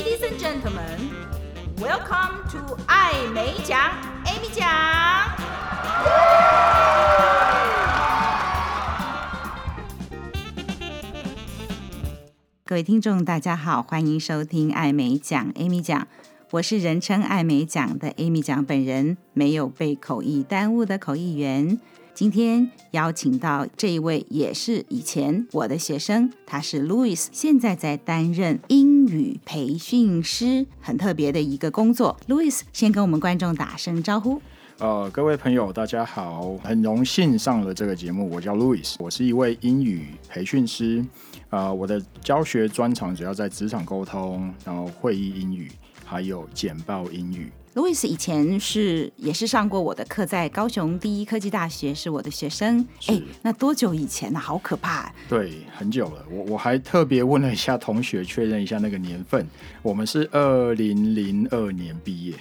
Ladies and gentlemen, welcome to 艾美奖，Amy 奖。各位听众，大家好，欢迎收听艾美奖，Amy 奖。我是人称艾美奖的 Amy 奖本人，没有被口译耽误的口译员。今天邀请到这一位，也是以前我的学生，他是 Louis，现在在担任英语培训师，很特别的一个工作。Louis，先跟我们观众打声招呼。呃，各位朋友，大家好，很荣幸上了这个节目。我叫 Louis，我是一位英语培训师。呃，我的教学专长主要在职场沟通，然后会议英语，还有简报英语。路易斯以前是也是上过我的课，在高雄第一科技大学是我的学生。哎，那多久以前呢？啊？好可怕！对，很久了。我我还特别问了一下同学，确认一下那个年份。我们是二零零二年毕业。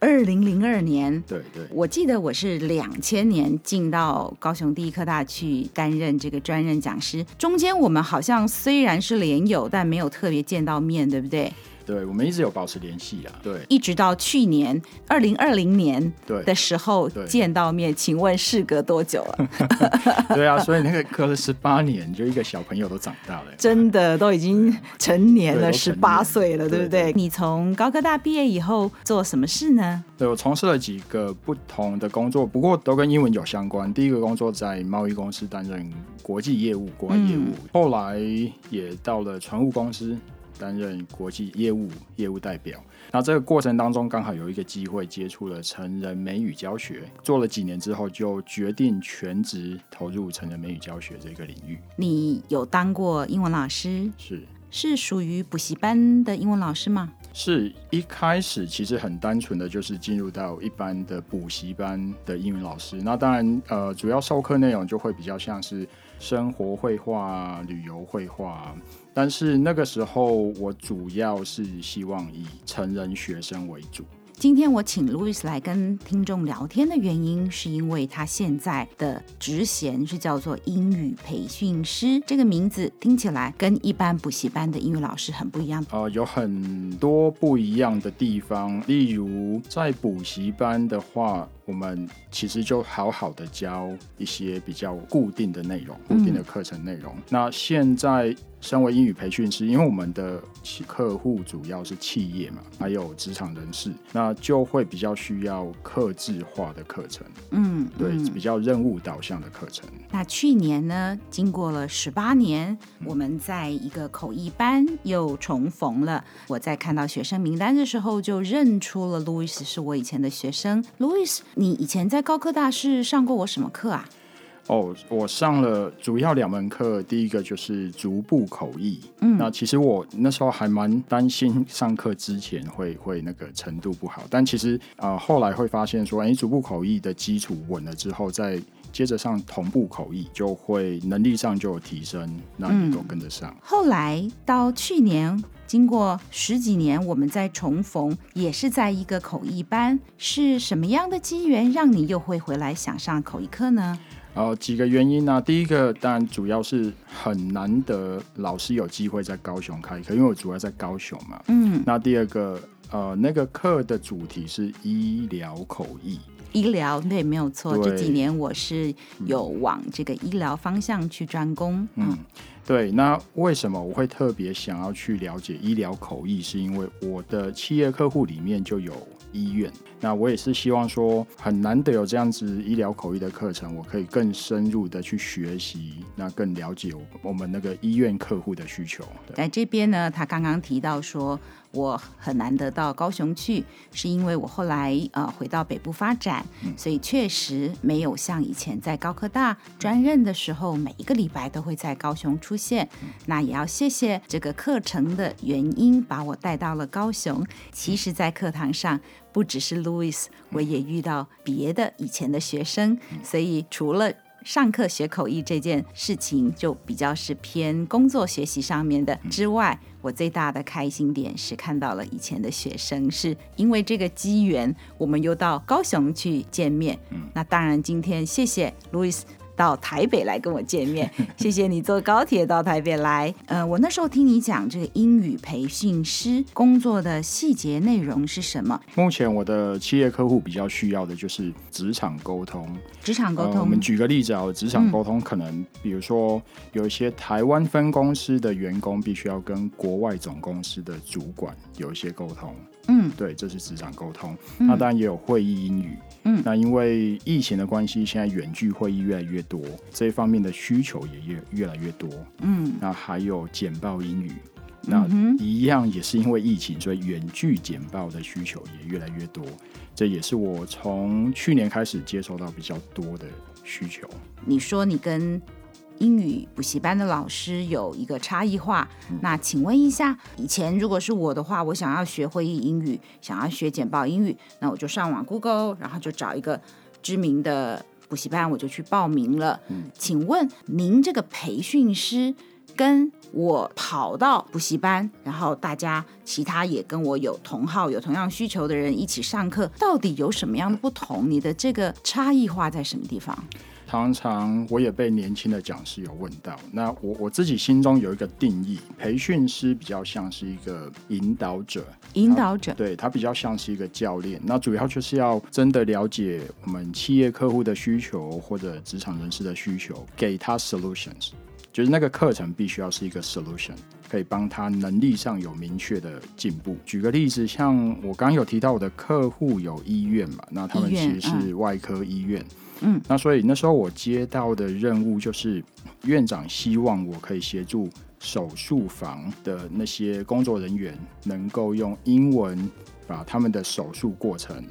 二零零二年，对对。我记得我是两千年进到高雄第一科大去担任这个专任讲师。中间我们好像虽然是连友，但没有特别见到面，对不对？对，我们一直有保持联系啊。对，一直到去年二零二零年的时候见到面，请问事隔多久了？对啊，所以那个隔了十八年，就一个小朋友都长大了，真的都已经成年了，十八岁了，对不对？对对，你从高科大毕业以后做什么事呢？对，我从事了几个不同的工作，不过都跟英文有相关。第一个工作在贸易公司担任国际业务、国外业务，嗯、后来也到了船务公司。担任国际业务业务代表，那这个过程当中刚好有一个机会接触了成人美语教学，做了几年之后就决定全职投入成人美语教学这个领域。你有当过英文老师？是，是属于补习班的英文老师吗？是一开始其实很单纯的就是进入到一般的补习班的英语老师，那当然呃主要授课内容就会比较像是生活绘画、旅游绘画。但是那个时候，我主要是希望以成人学生为主。今天我请 Louis 来跟听众聊天的原因，是因为他现在的职衔是叫做英语培训师，这个名字听起来跟一般补习班的英语老师很不一样。呃，有很多不一样的地方，例如在补习班的话，我们其实就好好的教一些比较固定的内容，固定的课程内容。嗯。那现在。身为英语培训师，因为我们的客户主要是企业嘛，还有职场人士，那就会比较需要克制化的课程。嗯，对，嗯、比较任务导向的课程。那去年呢，经过了十八年，我们在一个口译班又重逢了。我在看到学生名单的时候，就认出了 Louis 是我以前的学生。Louis，你以前在高科大是上过我什么课啊？哦，我上了主要两门课，第一个就是逐步口译。嗯，那其实我那时候还蛮担心上课之前会会那个程度不好，但其实啊、呃、后来会发现说，哎，逐步口译的基础稳了之后，再接着上同步口译，就会能力上就有提升，那你都跟得上。嗯、后来到去年，经过十几年，我们再重逢，也是在一个口译班，是什么样的机缘让你又会回来想上口译课呢？呃，几个原因呢、啊？第一个当然主要是很难得老师有机会在高雄开课，因为我主要在高雄嘛。嗯。那第二个，呃，那个课的主题是医疗口译。医疗对，没有错。这几年我是有往这个医疗方向去专攻。嗯。嗯对，那为什么我会特别想要去了解医疗口译？是因为我的企业客户里面就有医院，那我也是希望说，很难得有这样子医疗口译的课程，我可以更深入的去学习，那更了解我我们那个医院客户的需求。在这边呢，他刚刚提到说。我很难得到高雄去，是因为我后来呃回到北部发展，所以确实没有像以前在高科大专任的时候，每一个礼拜都会在高雄出现。那也要谢谢这个课程的原因，把我带到了高雄。其实，在课堂上不只是 Louis，我也遇到别的以前的学生，所以除了上课学口译这件事情，就比较是偏工作学习上面的之外。我最大的开心点是看到了以前的学生，是因为这个机缘，我们又到高雄去见面。嗯，那当然，今天谢谢 Louis 到台北来跟我见面。谢谢你坐高铁到台北来。呃，我那时候听你讲这个英语培训师工作的细节内容是什么？目前我的企业客户比较需要的就是职场沟通。职场沟通，呃，我们举个例子啊，职场沟通可能，嗯，比如说有一些台湾分公司的员工必须要跟国外总公司的主管有一些沟通。嗯，对，这是职场沟通。那当然也有会议英语。嗯，那因为疫情的关系，现在远距会议越来越多，这一方面的需求也越越来越多。嗯，那还有简报英语，那一样也是因为疫情，所以远距简报的需求也越来越多。这也是我从去年开始接收到比较多的需求。你说你跟英语补习班的老师有一个差异化，嗯，那请问一下，以前如果是我的话，我想要学会议英语，想要学简报英语，那我就上网 Google，然后就找一个知名的补习班，我就去报名了。嗯，请问您这个培训师跟我跑到补习班，然后大家其他也跟我有同号、有同样需求的人一起上课，到底有什么样的不同？你的这个差异化在什么地方？常常我也被年轻的讲师有问到，那我我自己心中有一个定义，培训师比较像是一个引导者，引导者，对，他比较像是一个教练，那主要就是要真的了解我们企业客户的需求或者职场人士的需求，给他 solutions，就是那个课程必须要是一个 solution，可以帮他能力上有明确的进步。举个例子，像我刚刚有提到我的客户有医院嘛，那他们其实是外科医院。嗯，那所以那时候我接到的任务就是，院长希望我可以协助手术房的那些工作人员，能够用英文把他们的手术过程。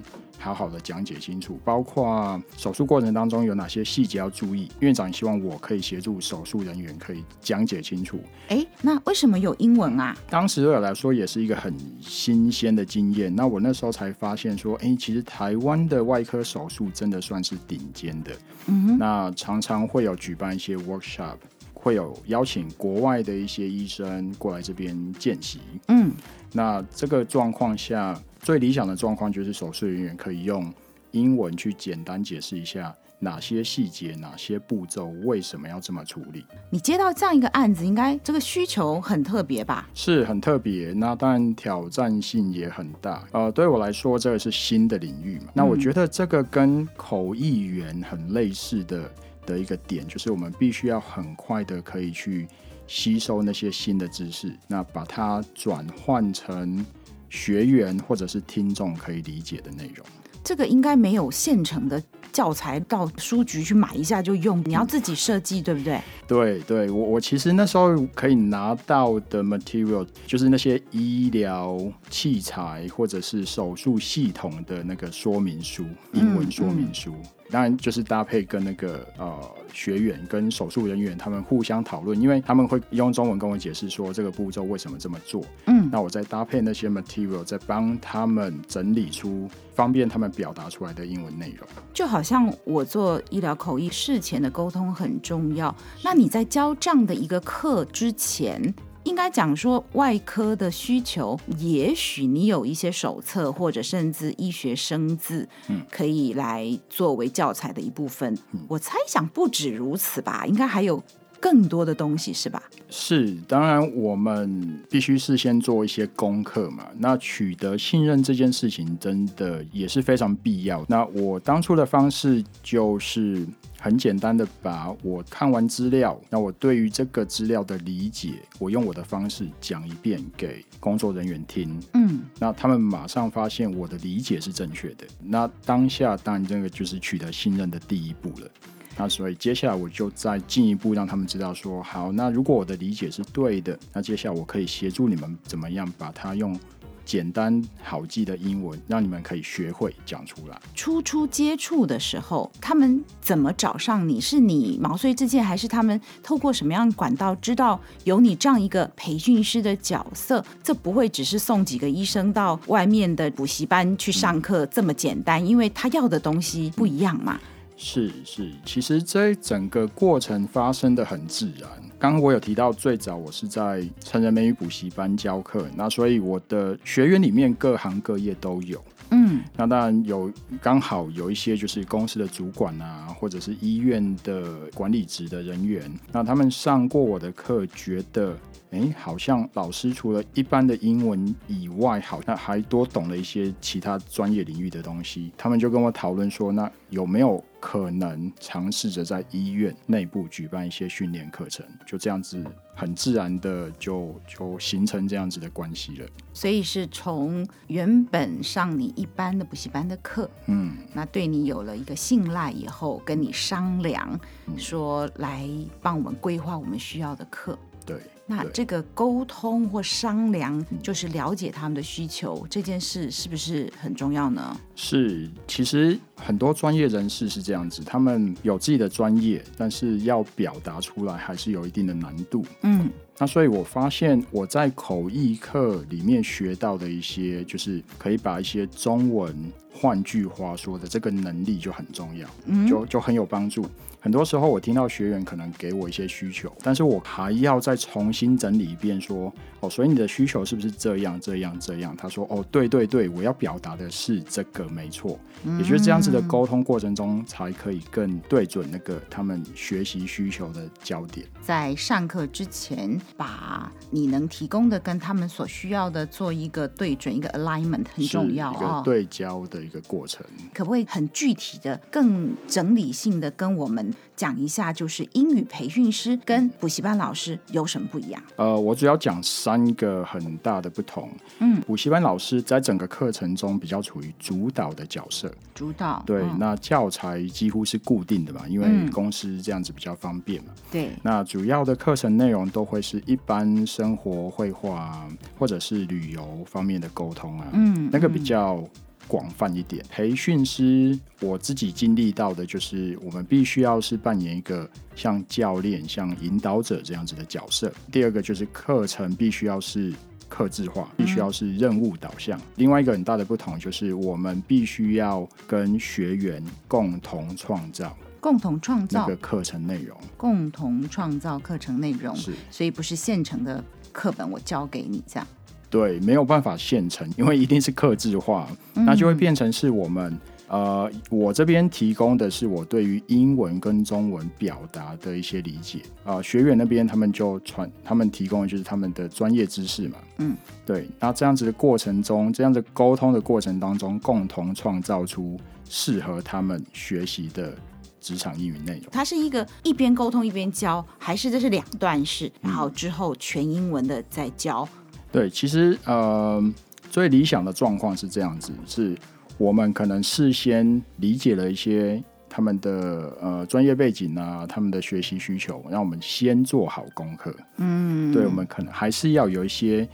好好的讲解清楚，包括手术过程当中有哪些细节要注意。院长希望我可以协助手术人员可以讲解清楚。诶，那为什么有英文啊？当时对我来说也是一个很新鲜的经验。那我那时候才发现说，诶，其实台湾的外科手术真的算是顶尖的。嗯。那常常会有举办一些 workshop，会有邀请国外的一些医生过来这边见习。嗯。那这个状况下。最理想的状况就是手术人员可以用英文去简单解释一下哪些细节、哪些步骤为什么要这么处理。你接到这样一个案子，应该这个需求很特别吧？是很特别，那当然挑战性也很大。呃，对我来说，这个是新的领域嘛。那我觉得这个跟口译员很类似的的一个点，就是我们必须要很快的可以去吸收那些新的知识，那把它转换成。学员或者是听众可以理解的内容，这个应该没有现成的教材，到书局去买一下就用，你要自己设计，对不对？对对，我我其实那时候可以拿到的 material 就是那些医疗器材或者是手术系统的那个说明书，英文说明书。嗯嗯当然，就是搭配跟那个呃学员跟手术人员他们互相讨论，因为他们会用中文跟我解释说这个步骤为什么这么做。嗯，那我再搭配那些 material，再帮他们整理出方便他们表达出来的英文内容。就好像我做医疗口译，事前的沟通很重要。那你在教这样的一个课之前，应该讲说，外科的需求，也许你有一些手册或者甚至医学生字，嗯可以来作为教材的一部分。嗯。我猜想不止如此吧，应该还有更多的东西，是吧？是，当然我们必须事先做一些功课嘛。那取得信任这件事情，真的也是非常必要。那我当初的方式就是。很简单的把我看完资料，那我对于这个资料的理解，我用我的方式讲一遍给工作人员听。嗯，那他们马上发现我的理解是正确的。那当下当然这个就是取得信任的第一步了。那所以接下来我就再进一步让他们知道说，好，那如果我的理解是对的，那接下来我可以协助你们怎么样把它用。简单好记的英文，让你们可以学会讲出来。初初接触的时候，他们怎么找上你？是你毛遂自荐，还是他们透过什么样管道知道有你这样一个培训师的角色？这不会只是送几个医生到外面的补习班去上课这么简单，因为他要的东西不一样嘛。是是，其实这整个过程发生的很自然。刚刚我有提到，最早我是在成人美语补习班教课，那所以我的学员里面各行各业都有。嗯，嗯，那当然有刚好有一些就是公司的主管啊，或者是医院的管理职的人员，那他们上过我的课，觉得。哎，好像老师除了一般的英文以外，好像还多懂了一些其他专业领域的东西。他们就跟我讨论说，那有没有可能尝试着在医院内部举办一些训练课程？就这样子，很自然的就就形成这样子的关系了。所以是从原本上你一般的补习班的课，嗯，那对你有了一个信赖以后，跟你商量说来帮我们规划我们需要的课。对。那这个沟通或商量，就是了解他们的需求，嗯，这件事是不是很重要呢？是，其实很多专业人士是这样子，他们有自己的专业，但是要表达出来还是有一定的难度。嗯，那所以我发现我在口译课里面学到的一些，就是可以把一些中文换句话说的这个能力就很重要，嗯，就就很有帮助。很多时候，我听到学员可能给我一些需求，但是我还要再重新整理一遍，说哦，所以你的需求是不是这样、这样、这样？他说哦，对对对，我要表达的是这个，没错。也就是这样子的沟通过程中，才可以更对准那个他们学习需求的焦点。在上课之前，把你能提供的跟他们所需要的做一个对准，一个 alignment 很重要，一个对焦的一个过程。哦，可不可以很具体的、更整理性的跟我们讲一下，就是英语培训师跟补习班老师有什么不一样？呃，我主要讲三个很大的不同。嗯，补习班老师在整个课程中比较处于主导的角色。主导。对，嗯，那教材几乎是固定的嘛，因为公司这样子比较方便嘛。对。那主要的课程内容都会是一般生活、绘画或者是旅游方面的沟通啊。嗯，那个比较。广泛一点，培训师我自己经历到的就是，我们必须要是扮演一个像教练、像引导者这样子的角色。第二个就是课程必须要是克制化，必须要是任务导向。另外一个很大的不同就是，我们必须要跟学员共同创造、共同创造那个课程内容，共同创造课程内容。是，所以不是现成的课本我教给你这样。对，没有办法现成，因为一定是克制化，嗯，那就会变成是我们呃，我这边提供的是我对于英文跟中文表达的一些理解啊，呃，学员那边他们就传，他们提供的就是他们的专业知识嘛，嗯，对，那这样子的过程中，这样子沟通的过程当中，共同创造出适合他们学习的职场英语内容。它是一个一边沟通一边教，还是这是两段式，然后之后全英文的再教？对，其实呃，最理想的状况是这样子：是我们可能事先理解了一些他们的呃专业背景啊，他们的学习需求，让我们先做好功课。嗯，对，我们可能还是要有一些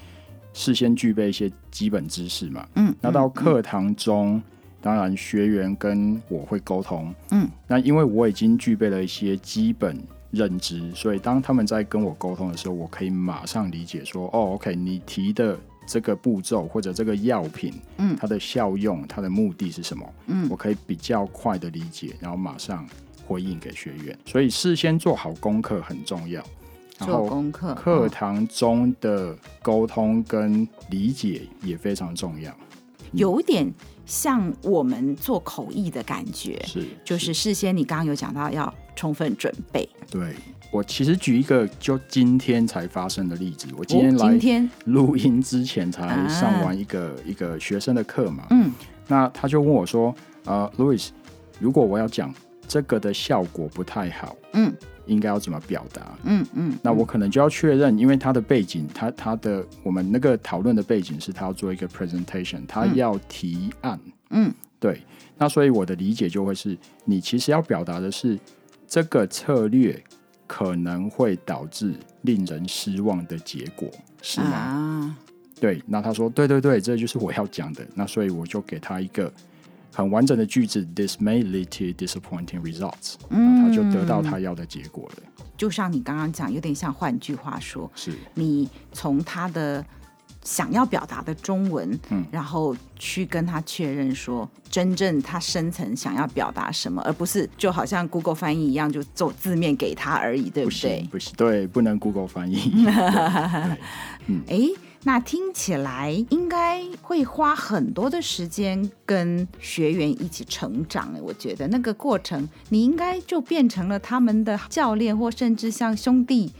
事先具备一些基本知识嘛。嗯，那到课堂中，嗯，当然学员跟我会沟通。嗯，那因为我已经具备了一些基本。认知，所以当他们在跟我沟通的时候，我可以马上理解说，哦，OK，你提的这个步骤或者这个药品，嗯，它的效用、它的目的是什么？嗯，我可以比较快的理解，然后马上回应给学员。所以事先做好功课很重要。做功课，课堂中的沟通跟理解也非常重要。有点像我们做口译的感觉，是，就是事先你刚刚有讲到要充分准备。对，我其实举一个就今天才发生的例子，我今天来录音之前才上完一个、啊、一个学生的课嘛，嗯，那他就问我说，呃，Louis，如果我要讲这个的效果不太好，嗯。应该要怎么表达？嗯嗯，那我可能就要确认，因为他的背景，他他的我们那个讨论的背景是他要做一个 presentation，他要提案。嗯，对。那所以我的理解就会是，你其实要表达的是这个策略可能会导致令人失望的结果，是吗？啊，对。那他说，对对对，这就是我要讲的。那所以我就给他一个。很完整的句子，This may lead to disappointing results。嗯，他就得到他要的结果了。就像你刚刚讲，有点像换句话说，是你从他的想要表达的中文，嗯，然后去跟他确认说，真正他深层想要表达什么，而不是就好像 Google 翻译一样，就做字面给他而已，对不对？不行，不行，对，不能 Google 翻译。嗯，哎。那听起来应该会花很多的时间跟学员一起成长。我觉得那个过程，你应该就变成了他们的教练，或甚至像兄弟。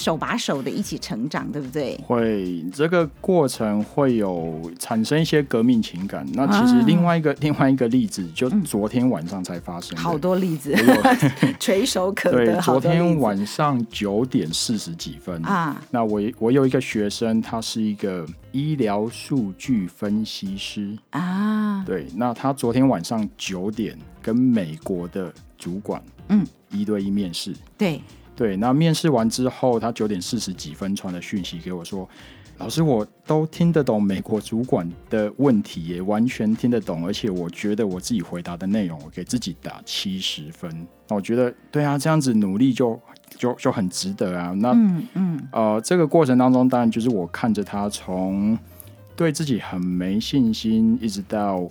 手把手的一起成长，对不对？会，这个过程会有产生一些革命情感。那其实另外一个、啊、另外一个例子，就昨天晚上才发生、嗯。好多例子，垂手可得。对，昨天晚上九点四十几分啊。那我我有一个学生，他是一个医疗数据分析师啊。对，那他昨天晚上九点跟美国的主管嗯一对一面试。对。对，那面试完之后，他九点四十几分传的讯息给我说：“老师，我都听得懂美国主管的问题，也完全听得懂，而且我觉得我自己回答的内容，我给自己打七十分。那我觉得，对啊，这样子努力就就就很值得啊。那嗯嗯呃，这个过程当中，当然就是我看着他从对自己很没信心，一直到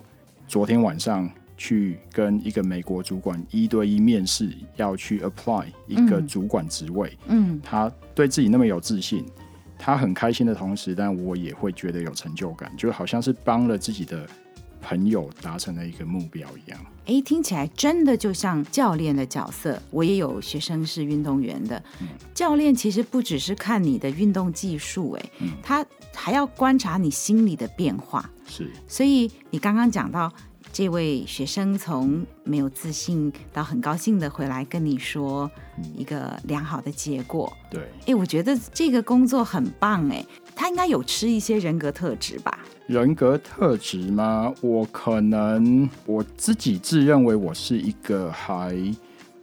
昨天晚上。”去跟一个美国主管一对一面试，要去 apply 一个主管职位。嗯，他对自己那么有自信，他很开心的同时，但我也会觉得有成就感，就好像是帮了自己的朋友达成了一个目标一样。哎，听起来真的就像教练的角色。我也有学生是运动员的，嗯、教练其实不只是看你的运动技术，哎、嗯，他还要观察你心理的变化。是，所以你刚刚讲到。这位学生从没有自信到很高兴的回来跟你说一个良好的结果。对，哎，我觉得这个工作很棒哎，他应该有吃一些人格特质吧？人格特质吗？我可能我自己自认为我是一个还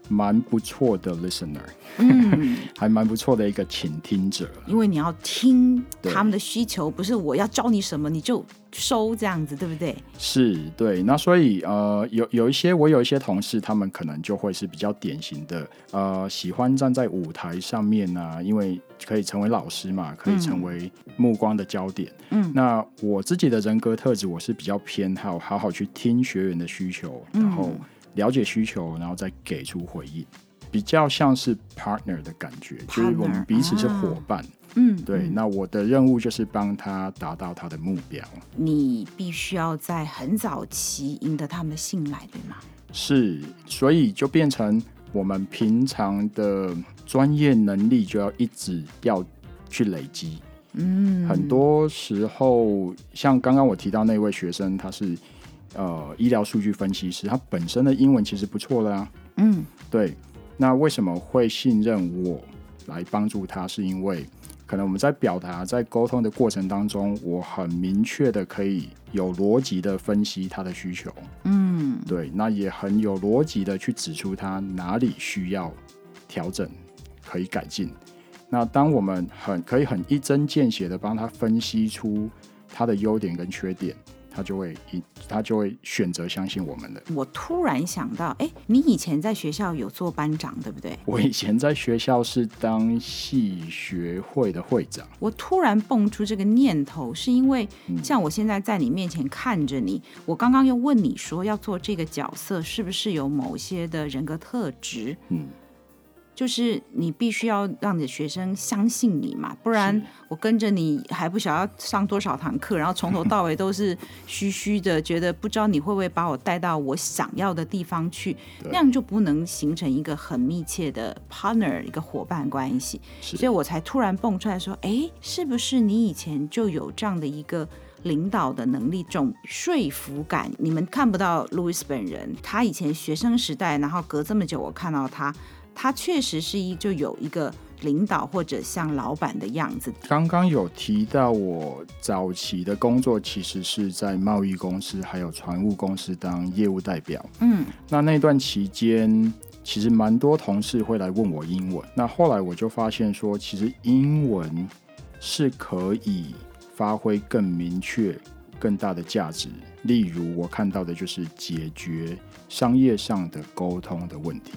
蛮不错的 listener，嗯，还蛮不错的一个倾听者。因为你要听他们的需求，不是我要教你什么你就收这样子，对不对？是，对。那所以呃，有有一些我有一些同事，他们可能就会是比较典型的，呃，喜欢站在舞台上面呢、啊，因为可以成为老师嘛，可以成为目光的焦点。嗯，那我自己的人格特质，我是比较偏好好好去听学员的需求，然后。了解需求，然后再给出回应，比较像是 partner 的感觉，Partner, 就是我们彼此是伙伴。嗯、啊，对嗯。那我的任务就是帮他达到他的目标。你必须要在很早期赢得他们的信赖，对吗？是，所以就变成我们平常的专业能力就要一直要去累积。嗯，很多时候，像刚刚我提到那位学生，他是。呃，医疗数据分析师，他本身的英文其实不错的啊。嗯，对。那为什么会信任我来帮助他？是因为可能我们在表达、在沟通的过程当中，我很明确的可以有逻辑的分析他的需求。嗯，对。那也很有逻辑的去指出他哪里需要调整、可以改进。那当我们很可以很一针见血的帮他分析出他的优点跟缺点。他就会他就会选择相信我们的。我突然想到，哎，你以前在学校有做班长，对不对？我以前在学校是当系学会的会长。我突然蹦出这个念头，是因为像我现在在你面前看着你，嗯、我刚刚又问你说要做这个角色，是不是有某些的人格特质？嗯。就是你必须要让你的学生相信你嘛，不然我跟着你还不晓得要上多少堂课，然后从头到尾都是虚虚的，觉得不知道你会不会把我带到我想要的地方去，那样就不能形成一个很密切的 partner 一个伙伴关系。所以我才突然蹦出来说，哎，是不是你以前就有这样的一个领导的能力，这种说服感？你们看不到 Louis 本人，他以前学生时代，然后隔这么久，我看到他。他确实是一就有一个领导或者像老板的样子。刚刚有提到我早期的工作其实是在贸易公司还有船务公司当业务代表。嗯，那那段期间其实蛮多同事会来问我英文。那后来我就发现说，其实英文是可以发挥更明确、更大的价值。例如我看到的就是解决商业上的沟通的问题。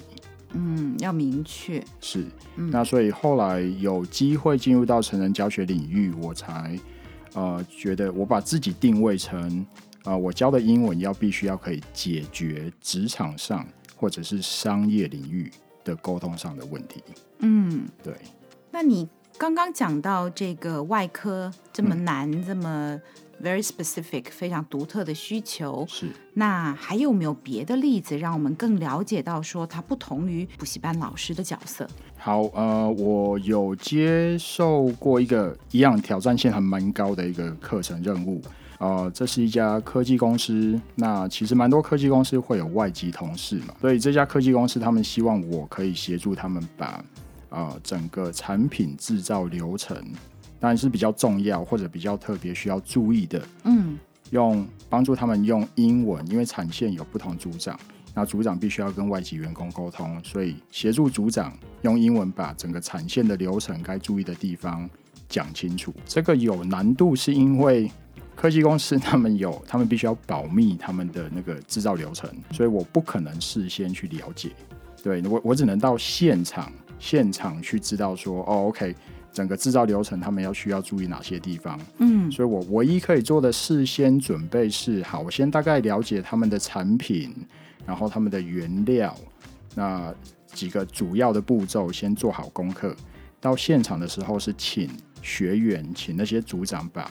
嗯，要明确是，那所以后来有机会进入到成人教学领域，我才呃觉得我把自己定位成呃我教的英文要必须要可以解决职场上或者是商业领域的沟通上的问题。嗯，对。那你刚刚讲到这个外科这么难，嗯、这么 very specific，非常独特的需求，是。那还有没有别的例子，让我们更了解到说它不同于补习班老师的角色？好，呃，我有接受过一个一样挑战性还蛮高的一个课程任务。呃，这是一家科技公司。那其实蛮多科技公司会有外籍同事嘛，所以这家科技公司他们希望我可以协助他们把呃整个产品制造流程，当然是比较重要或者比较特别需要注意的，嗯，用帮助他们用英文，因为产线有不同组长，那组长必须要跟外籍员工沟通，所以协助组长用英文把整个产线的流程该注意的地方讲清楚。这个有难度是因为。科技公司他们有，他们必须要保密他们的那个制造流程，所以我不可能事先去了解。对，我，我只能到现场现场去知道说，哦，OK，整个制造流程他们要需要注意哪些地方。嗯，所以我唯一可以做的事先准备是，好，我先大概了解他们的产品，然后他们的原料，那几个主要的步骤先做好功课。到现场的时候是请学员，请那些组长把。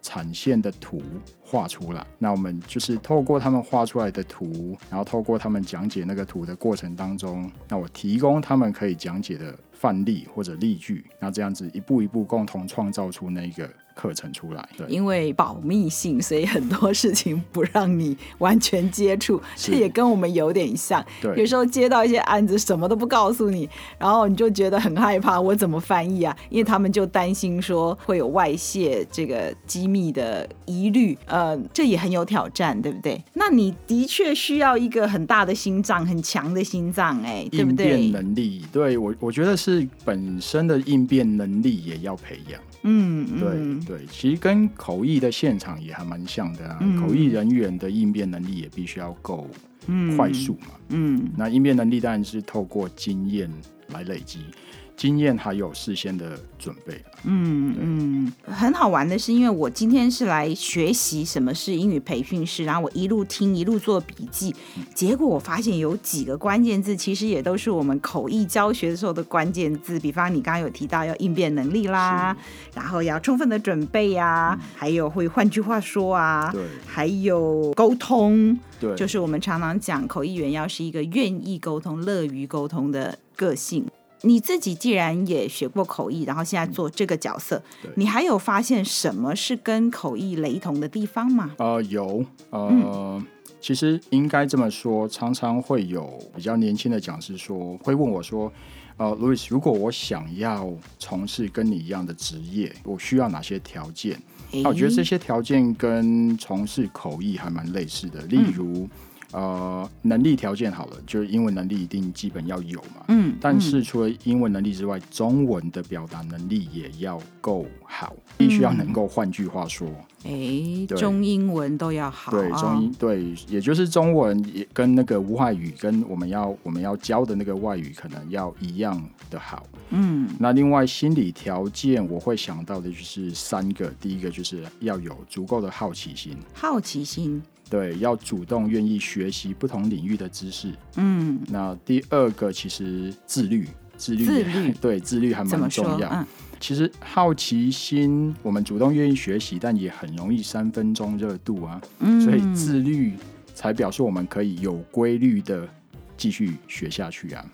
产线的图画出来，那我们就是透过他们画出来的图，然后透过他们讲解那个图的过程当中，那我提供他们可以讲解的范例或者例句，那这样子一步一步共同创造出那个。课程出来，对，因为保密性，所以很多事情不让你完全接触。这也跟我们有点像，对，有时候接到一些案子，什么都不告诉你，然后你就觉得很害怕，我怎么翻译啊？因为他们就担心说会有外泄这个机密的疑虑，呃，这也很有挑战，对不对？那你的确需要一个很大的心脏，很强的心脏，哎，对不对？应变能力，对，我我觉得是本身的应变能力也要培养。嗯，对对，其实跟口译的现场也还蛮像的啊。嗯、口译人员的应变能力也必须要够快速嘛。嗯，嗯那应变能力当然是透过经验来累积。经验还有事先的准备。嗯嗯，很好玩的是，因为我今天是来学习什么是英语培训师，然后我一路听一路做笔记，结果我发现有几个关键字，其实也都是我们口译教学的时候的关键字。比方你刚刚有提到要应变能力啦，然后要充分的准备呀、啊，嗯、还有会换句话说啊，对，还有沟通，对，就是我们常常讲口译员要是一个愿意沟通、乐于沟通的个性。你自己既然也学过口译，然后现在做这个角色，嗯、你还有发现什么是跟口译雷同的地方吗？呃，有，呃，嗯、其实应该这么说，常常会有比较年轻的讲师说，会问我说，呃，Louis，如果我想要从事跟你一样的职业，我需要哪些条件？那、欸、我觉得这些条件跟从事口译还蛮类似的，例如。嗯呃，能力条件好了，就是英文能力一定基本要有嘛。嗯。但是除了英文能力之外，中文的表达能力也要够好，必须要能够。换句话说，哎、中英文都要好。对，中英对，也就是中文也跟那个外语跟我们要我们要教的那个外语可能要一样的好。嗯。那另外心理条件，我会想到的就是三个，第一个就是要有足够的好奇心。好奇心。对，要主动愿意学习不同领域的知识。嗯，那第二个其实自律，自律，自律对，自律还蛮重要。嗯，其实好奇心，我们主动愿意学习，但也很容易三分钟热度啊。嗯，所以自律才表示我们可以有规律的继续学下去啊。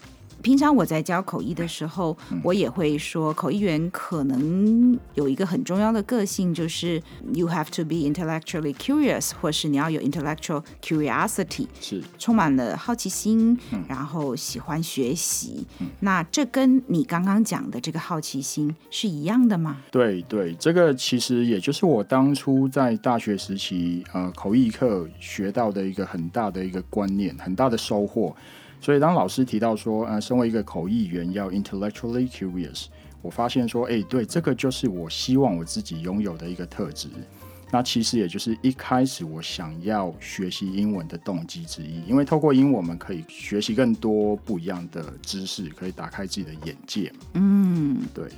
平常我在教口译的时候，嗯、我也会说，口译员可能有一个很重要的个性，就是 you have to be intellectually curious，或是你要有 intellectual curiosity，是充满了好奇心，嗯、然后喜欢学习。嗯、那这跟你刚刚讲的这个好奇心是一样的吗？对对，这个其实也就是我当初在大学时期呃口译课学到的一个很大的一个观念，很大的收获。所以，当老师提到说，呃，身为一个口译员要 intellectually curious，我发现说，哎，对，这个就是我希望我自己拥有的一个特质。那其实也就是一开始我想要学习英文的动机之一，因为透过英文，我们可以学习更多不一样的知识，可以打开自己的眼界。嗯，对。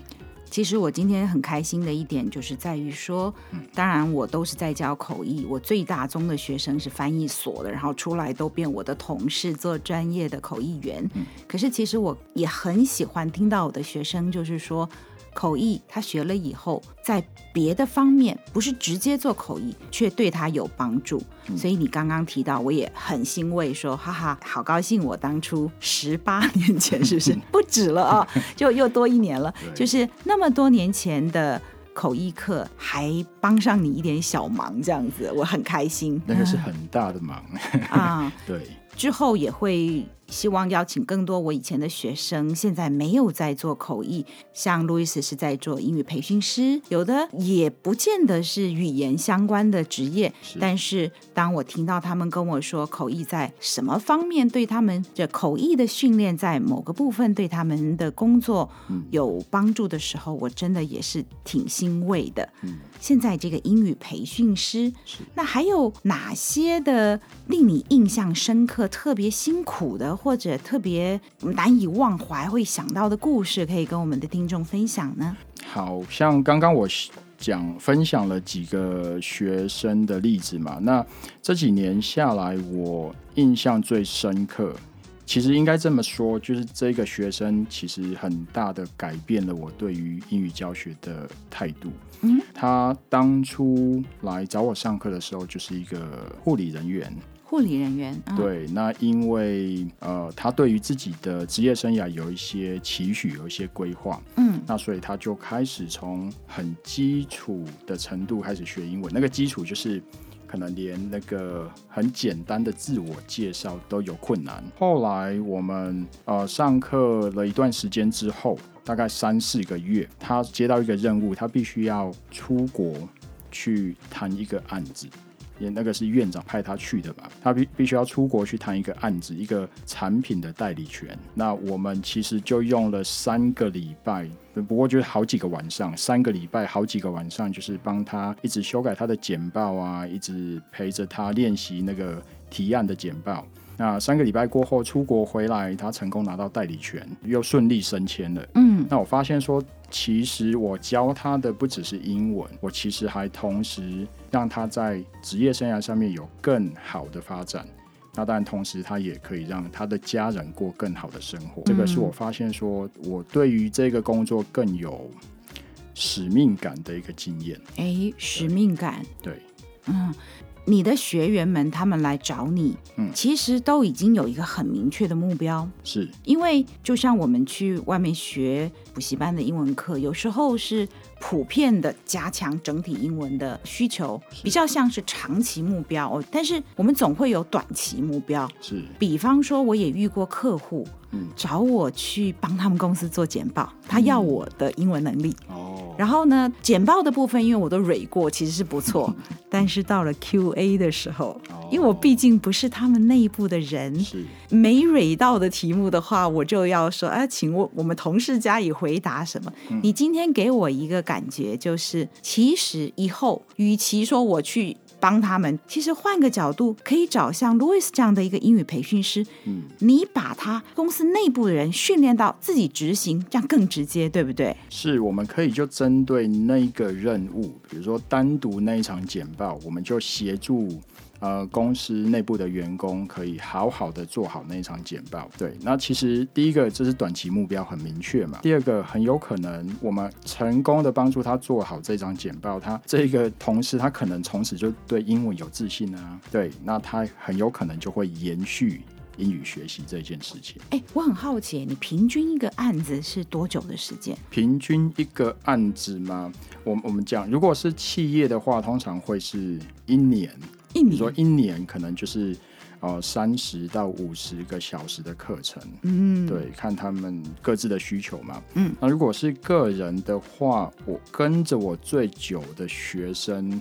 其实我今天很开心的一点，就是在于说，当然我都是在教口译，我最大宗的学生是翻译所的，然后出来都变我的同事做专业的口译员。可是其实我也很喜欢听到我的学生就是说，口译他学了以后，在别的方面不是直接做口译，却对他有帮助。嗯、所以你刚刚提到，我也很欣慰说，说哈哈，好高兴，我当初十八年前是不是不止了啊？就又多一年了，就是那么多年前的。口译课还帮上你一点小忙，这样子我很开心。那个是很大的忙啊，对。之后也会希望邀请更多我以前的学生，现在没有在做口译，像路易斯是在做英语培训师，有的也不见得是语言相关的职业，是。但是当我听到他们跟我说口译在什么方面对他们这口译的训练在某个部分对他们的工作有帮助的时候，嗯、我真的也是挺欣慰的。嗯、现在这个英语培训师，那还有哪些的令你印象深刻？特别辛苦的，或者特别难以忘怀，会想到的故事，可以跟我们的听众分享呢？好像刚刚我讲分享了几个学生的例子嘛，那这几年下来，我印象最深刻，其实应该这么说，就是这个学生其实很大的改变了我对于英语教学的态度。嗯，他当初来找我上课的时候，就是一个护理人员。护理人员，嗯、对，那因为呃，他对于自己的职业生涯有一些期许，有一些规划，嗯，那所以他就开始从很基础的程度开始学英文。那个基础就是可能连那个很简单的自我介绍都有困难。后来我们呃上课了一段时间之后，大概三四个月，他接到一个任务，他必须要出国去谈一个案子。也那个是院长派他去的吧，他必必须要出国去谈一个案子，一个产品的代理权。那我们其实就用了三个礼拜，不过就是好几个晚上，三个礼拜好几个晚上，就是帮他一直修改他的简报啊，一直陪着他练习那个提案的简报。那三个礼拜过后出国回来，他成功拿到代理权，又顺利升迁了。嗯，那我发现说，其实我教他的不只是英文，我其实还同时让他在职业生涯上面有更好的发展。那当然，同时他也可以让他的家人过更好的生活。嗯，这个是我发现说我对于这个工作更有使命感的一个经验。哎，使命感，对，对嗯。你的学员们，他们来找你，嗯，其实都已经有一个很明确的目标，是。因为就像我们去外面学补习班的英文课，有时候是普遍的加强整体英文的需求，比较像是长期目标哦。但是我们总会有短期目标，是。比方说，我也遇过客户，嗯，找我去帮他们公司做简报，他要我的英文能力，哦。然后呢，简报的部分，因为我都蕊过，其实是不错。但是到了 QA 的时候，因为我毕竟不是他们内部的人，是没蕊到的题目的话，我就要说，啊，请我我们同事加以回答什么？嗯、你今天给我一个感觉，就是其实以后，与其说我去。帮他们，其实换个角度，可以找像 Louis 这样的一个英语培训师。嗯，你把他公司内部的人训练到自己执行，这样更直接，对不对？是，我们可以就针对那个任务，比如说单独那一场简报，我们就协助。呃，公司内部的员工可以好好的做好那一场简报。对，那其实第一个这是短期目标很明确嘛。第二个很有可能我们成功的帮助他做好这张简报，他这个同事他可能从此就对英文有自信啊。对，那他很有可能就会延续英语学习这件事情。哎，我很好奇，你平均一个案子是多久的时间？平均一个案子吗？我我们讲，如果是企业的话，通常会是一年。比如说一年可能就是呃三十到五十个小时的课程，嗯，对，看他们各自的需求嘛，嗯，那如果是个人的话，我跟着我最久的学生，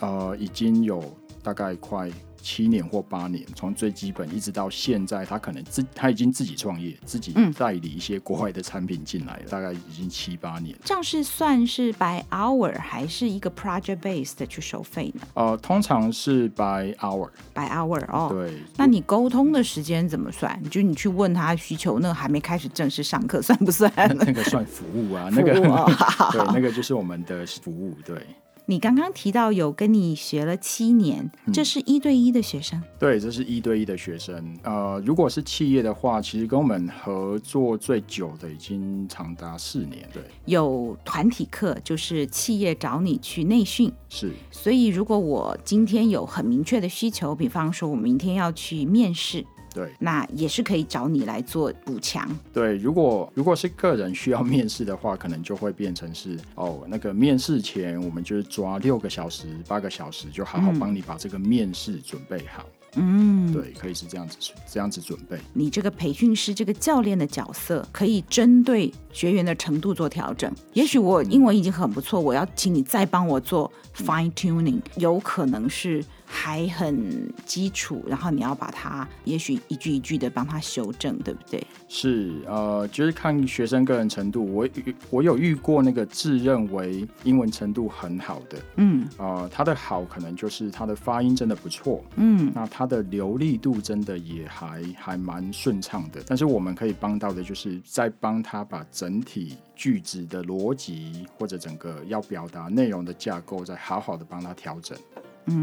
呃，已经有大概快。七年或八年，从最基本一直到现在，他可能自他已经自己创业，自己代理一些国外的产品进来了，嗯、大概已经七八年。这样是算是 by hour 还是一个 project based 的去收费呢？呃，通常是 by hour。by hour 哦，对。那你沟通的时间怎么算？就你去问他需求，那个还没开始正式上课，算不算？那个算服务啊，那个 对，那个就是我们的服务，对。你刚刚提到有跟你学了七年，这是一对一的学生？嗯、对，这是一对一的学生。呃，如果是企业的话，其实跟我们合作最久的已经长达四年。对，有团体课，就是企业找你去内训。是，所以如果我今天有很明确的需求，比方说我明天要去面试。对，那也是可以找你来做补强。对，如果如果是个人需要面试的话，可能就会变成是哦，那个面试前我们就是抓六个小时、八个小时，就好好帮你把这个面试准备好。嗯，对，可以是这样子，这样子准备。你这个培训师这个教练的角色，可以针对学员的程度做调整。也许我英文已经很不错，我要请你再帮我做 fine tuning，有可能是。还很基础，然后你要把它，也许一句一句的帮他修正，对不对？是，呃，就是看学生个人程度。我我有遇过那个自认为英文程度很好的，嗯，呃，他的好可能就是他的发音真的不错，嗯，那他的流利度真的也还还蛮顺畅的。但是我们可以帮到的，就是在帮他把整体句子的逻辑或者整个要表达内容的架构，再好好的帮他调整。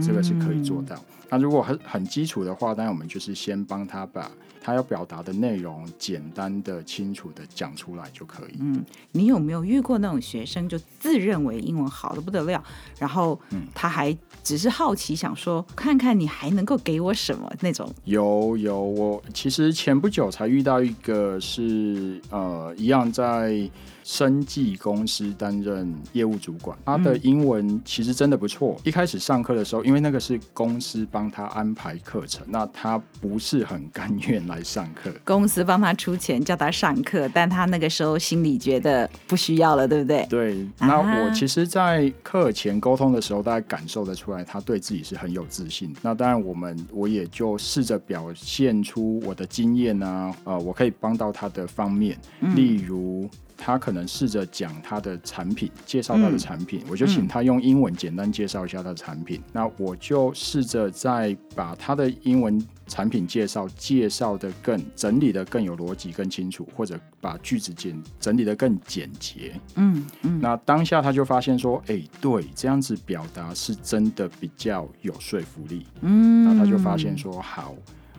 这个是可以做到。那如果很很基础的话，当然我们就是先帮他把他要表达的内容简单的、清楚的讲出来就可以。嗯，你有没有遇过那种学生就自认为英文好的不得了，然后他还只是好奇想说看看你还能够给我什么那种？有有，我其实前不久才遇到一个是呃一样在。生技公司担任业务主管，他的英文其实真的不错。一开始上课的时候，因为那个是公司帮他安排课程，那他不是很甘愿来上课。公司帮他出钱叫他上课，但他那个时候心里觉得不需要了，对不对？对。那我其实，在课前沟通的时候，大家感受得出来，他对自己是很有自信。那当然，我们我也就试着表现出我的经验啊，呃，我可以帮到他的方面，例如。他可能试着讲他的产品，介绍他的产品，嗯、我就请他用英文简单介绍一下他的产品。嗯、那我就试着再把他的英文产品介绍介绍的更整理的更有逻辑、更清楚，或者把句子简整理的更简洁。嗯嗯。那当下他就发现说：“哎、欸，对，这样子表达是真的比较有说服力。”嗯。那他就发现说：“好。”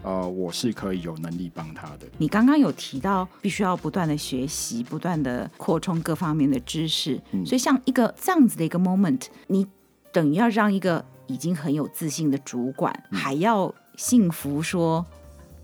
呃，我是可以有能力帮他的。你刚刚有提到，必须要不断的学习，不断的扩充各方面的知识。嗯，所以像一个这样子的一个 moment，你等于要让一个已经很有自信的主管，嗯，还要信服说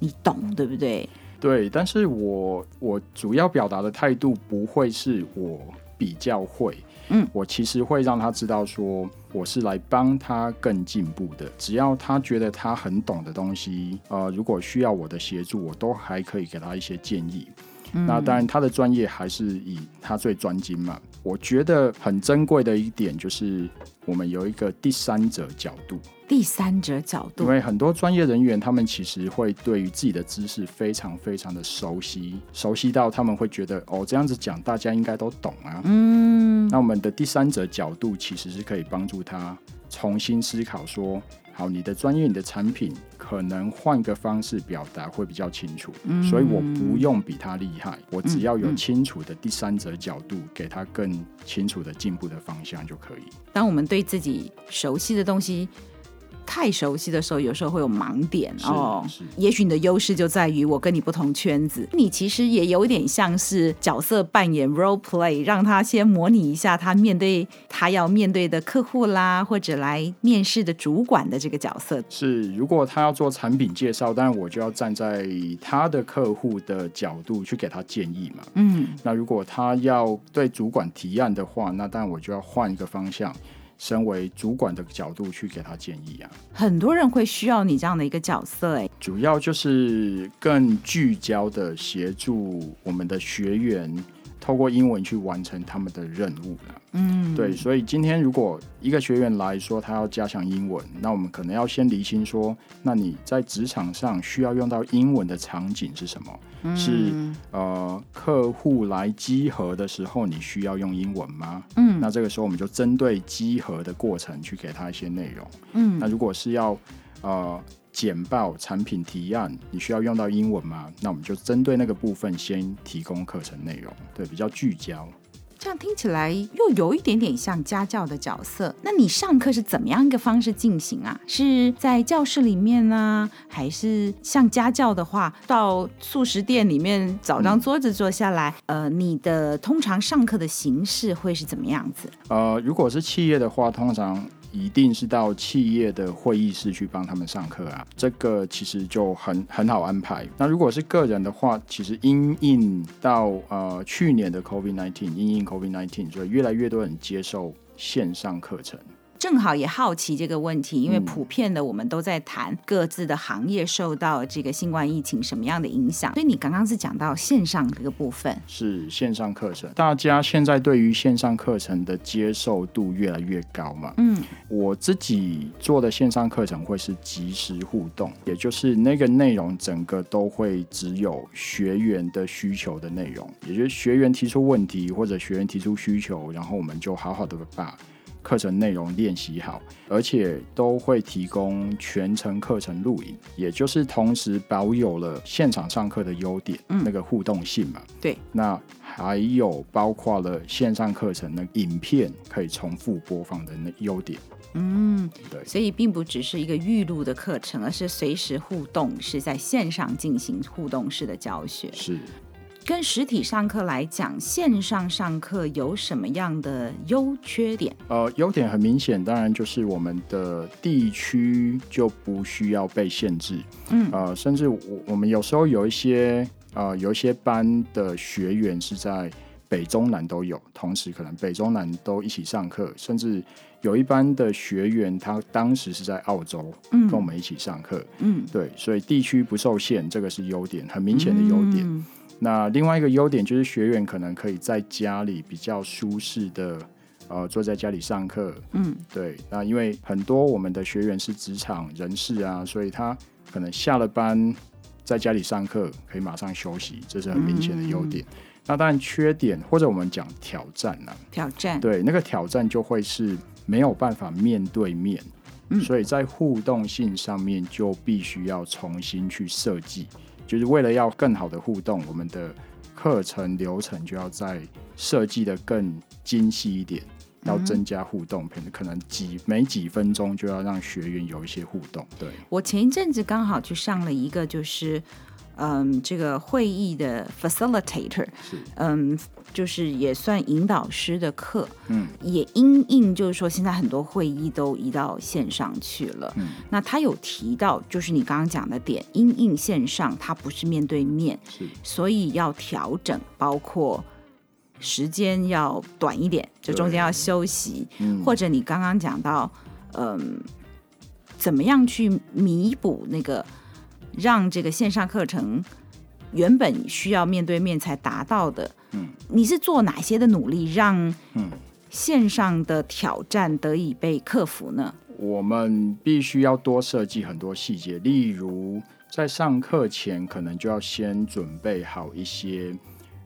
你懂，对不对？对，但是我我主要表达的态度不会是我比较会。嗯，我其实会让他知道说，我是来帮他更进步的。只要他觉得他很懂的东西，呃，如果需要我的协助，我都还可以给他一些建议。嗯，那当然，他的专业还是以他最专精嘛。我觉得很珍贵的一点就是，我们有一个第三者角度。第三者角度，因为很多专业人员，他们其实会对于自己的知识非常非常的熟悉，熟悉到他们会觉得哦，这样子讲大家应该都懂啊。嗯，那我们的第三者角度其实是可以帮助他重新思考说，好，你的专业、你的产品可能换个方式表达会比较清楚。嗯，所以我不用比他厉害，我只要有清楚的第三者角度，给他更清楚的进步的方向就可以。当我们对自己熟悉的东西太熟悉的时候，有时候会有盲点哦。也许你的优势就在于我跟你不同圈子，你其实也有点像是角色扮演 role play，让他先模拟一下他面对他要面对的客户啦，或者来面试的主管的这个角色。是，如果他要做产品介绍，当然我就要站在他的客户的角度去给他建议嘛。嗯，那如果他要对主管提案的话，那当然我就要换一个方向。身为主管的角度去给他建议啊，很多人会需要你这样的一个角色哎，主要就是更聚焦的协助我们的学员。透过英文去完成他们的任务了。嗯，对，所以今天如果一个学员来说他要加强英文，那我们可能要先厘清说，那你在职场上需要用到英文的场景是什么？嗯、是呃，客户来集合的时候你需要用英文吗？嗯，那这个时候我们就针对集合的过程去给他一些内容。嗯，那如果是要呃。简报产品提案，你需要用到英文吗？那我们就针对那个部分先提供课程内容，对，比较聚焦。这样听起来又有一点点像家教的角色。那你上课是怎么样一个方式进行啊？是在教室里面呢，还是像家教的话，到素食店里面找张桌子坐下来？嗯、呃，你的通常上课的形式会是怎么样子？呃，如果是企业的话，通常。一定是到企业的会议室去帮他们上课啊，这个其实就很很好安排。那如果是个人的话，其实因应到呃去年的 COVID-19，因应 COVID-19，所以越来越多人接受线上课程。正好也好奇这个问题，因为普遍的我们都在谈各自的行业受到这个新冠疫情什么样的影响，所以你刚刚是讲到线上这个部分，是线上课程，大家现在对于线上课程的接受度越来越高嘛？嗯，我自己做的线上课程会是即时互动，也就是那个内容整个都会只有学员的需求的内容，也就是学员提出问题或者学员提出需求，然后我们就好好的把。课程内容练习好，而且都会提供全程课程录影，也就是同时保有了现场上课的优点，嗯，那个互动性嘛。对，那还有包括了线上课程的影片可以重复播放的那优点。嗯，对，所以并不只是一个预录的课程，而是随时互动，是在线上进行互动式的教学。是。跟实体上课来讲，线上上课有什么样的优缺点？呃，优点很明显，当然就是我们的地区就不需要被限制。嗯，呃，甚至我我们有时候有一些呃有一些班的学员是在北中南都有，同时可能北中南都一起上课，甚至有一班的学员他当时是在澳洲，嗯，跟我们一起上课。嗯，对，所以地区不受限，这个是优点，很明显的优点。嗯那另外一个优点就是学员可能可以在家里比较舒适的，呃，坐在家里上课。嗯，对。那因为很多我们的学员是职场人士啊，所以他可能下了班在家里上课，可以马上休息，这是很明显的优点。嗯、那当然缺点或者我们讲挑战呢、啊？挑战。对，那个挑战就会是没有办法面对面，嗯、所以在互动性上面就必须要重新去设计。就是为了要更好的互动，我们的课程流程就要再设计的更精细一点，要增加互动，可能可能几每几分钟就要让学员有一些互动。对，我前一阵子刚好去上了一个，就是。嗯，这个会议的 facilitator，嗯，就是也算引导师的课，嗯，也因应就是说现在很多会议都移到线上去了，嗯，那他有提到就是你刚刚讲的点，因应线上它不是面对面，是，所以要调整，包括时间要短一点，就中间要休息，嗯，或者你刚刚讲到，嗯，怎么样去弥补那个。让这个线上课程原本需要面对面才达到的，嗯，你是做哪些的努力让线上的挑战得以被克服呢？我们必须要多设计很多细节，例如在上课前可能就要先准备好一些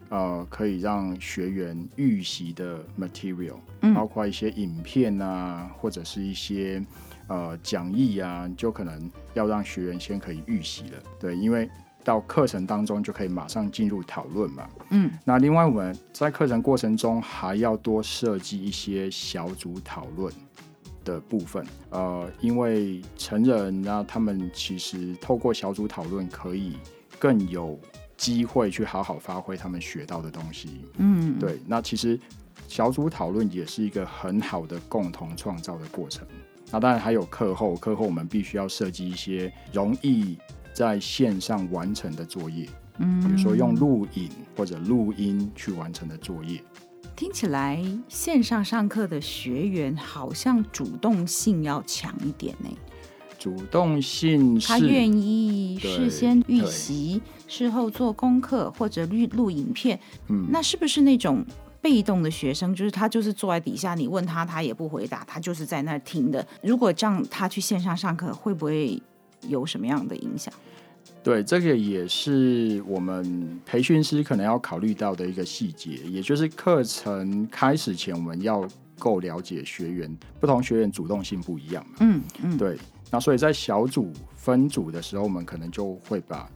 呃可以让学员预习的 material，嗯，包括一些影片啊，或者是一些。呃，讲义啊，就可能要让学员先可以预习了，对，因为到课程当中就可以马上进入讨论嘛。嗯，那另外我们在课程过程中还要多设计一些小组讨论的部分，呃，因为成人那他们其实透过小组讨论可以更有机会去好好发挥他们学到的东西。嗯，对，那其实小组讨论也是一个很好的共同创造的过程。那当然还有课后，课后我们必须要设计一些容易在线上完成的作业，嗯，比如说用录影或者录音去完成的作业。听起来线上上课的学员好像主动性要强一点呢。主动性是，他愿意事先预习，事后做功课或者录录影片，嗯，那是不是那种？被动的学生就是他，就是坐在底下，你问他，他也不回答，他就是在那儿听的。如果这样，他去线上上课，会不会有什么样的影响？对，这个也是我们培训师可能要考虑到的一个细节，也就是课程开始前，我们要够了解学员，不同学员主动性不一样嘛。嗯嗯，对。那所以在小组分组的时候，我们可能就会把。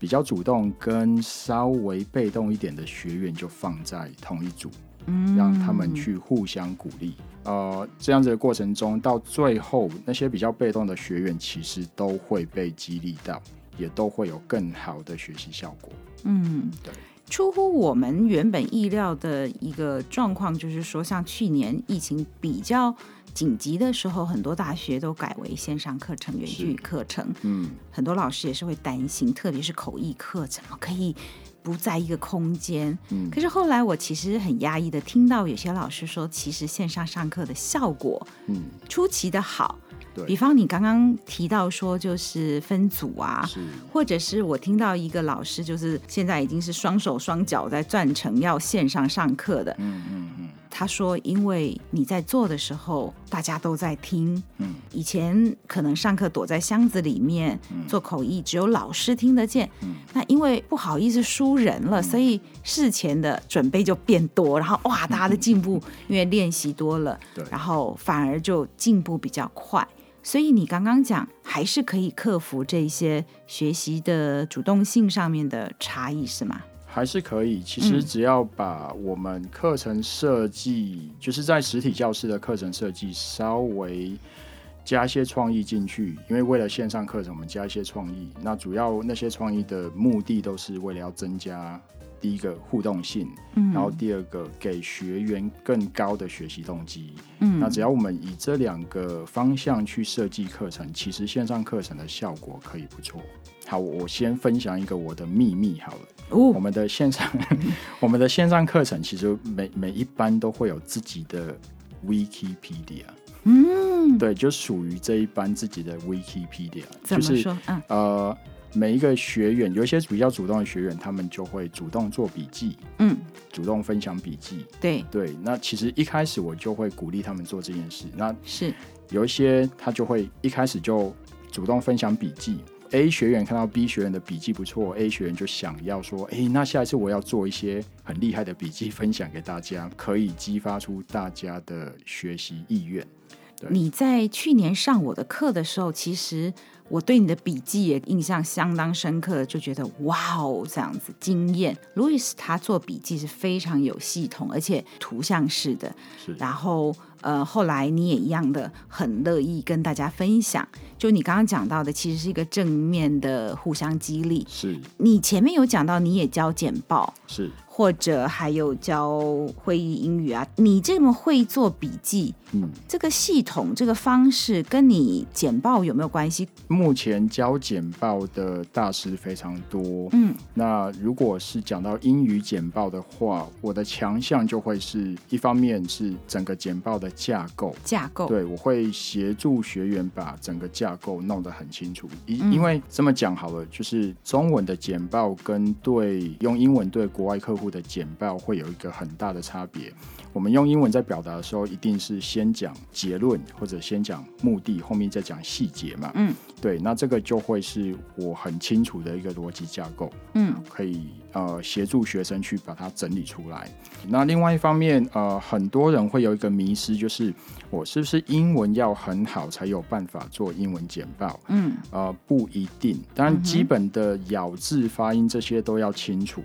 比较主动跟稍微被动一点的学员就放在同一组，嗯，让他们去互相鼓励。呃，这样子的过程中，到最后那些比较被动的学员，其实都会被激励到，也都会有更好的学习效果。嗯，对。出乎我们原本意料的一个状况，就是说，像去年疫情比较紧急的时候，很多大学都改为线上课程、远距课程。嗯，很多老师也是会担心，特别是口译课，怎么可以不在一个空间？嗯，可是后来我其实很压抑的听到有些老师说，其实线上上课的效果，嗯，出奇的好。比方你刚刚提到说，就是分组啊，或者是我听到一个老师，就是现在已经是双手双脚在转成要线上上课的。嗯嗯嗯。他说，因为你在做的时候，大家都在听。嗯。以前可能上课躲在箱子里面做口译，只有老师听得见。嗯。那因为不好意思输人了，所以事前的准备就变多，然后哇，大家的进步因为练习多了，对，然后反而就进步比较快。所以你刚刚讲，还是可以克服这些学习的主动性上面的差异，是吗？还是可以。其实只要把我们课程设计，嗯、就是在实体教室的课程设计稍微加一些创意进去，因为为了线上课程，我们加一些创意。那主要那些创意的目的都是为了要增加。第一个互动性，嗯，然后第二个给学员更高的学习动机，嗯，那只要我们以这两个方向去设计课程，其实线上课程的效果可以不错。好，我先分享一个我的秘密好了。哦，我们的线上，我们的线上课程其实每每一班都会有自己的 Wikipedia，嗯，对，就属于这一班自己的 Wikipedia？就是，嗯，呃。每一个学员，有一些比较主动的学员，他们就会主动做笔记，嗯，主动分享笔记，对对。那其实一开始我就会鼓励他们做这件事。那是有一些他就会一开始就主动分享笔记。A 学员看到 B 学员的笔记不错，A 学员就想要说：“哎，那下一次我要做一些很厉害的笔记分享给大家，可以激发出大家的学习意愿。”你在去年上我的课的时候，其实我对你的笔记也印象相当深刻，就觉得哇哦，这样子惊艳。Louis 他做笔记是非常有系统，而且图像式的。是，然后呃，后来你也一样的很乐意跟大家分享。就你刚刚讲到的，其实是一个正面的互相激励。是，你前面有讲到你也教简报。是。或者还有教会议英语啊，你这么会做笔记，嗯，这个系统这个方式跟你简报有没有关系？目前教简报的大师非常多，嗯，那如果是讲到英语简报的话，我的强项就会是一方面是整个简报的架构，架构，对，我会协助学员把整个架构弄得很清楚，因、嗯、因为这么讲好了，就是中文的简报跟对用英文对国外客户的简报会有一个很大的差别。我们用英文在表达的时候，一定是先讲结论或者先讲目的，后面再讲细节嘛。嗯，对，那这个就会是我很清楚的一个逻辑架构。嗯，可以呃协助学生去把它整理出来。那另外一方面，呃，很多人会有一个迷失，就是我是不是英文要很好才有办法做英文简报？嗯，呃，不一定。当然，基本的咬字、发音这些都要清楚。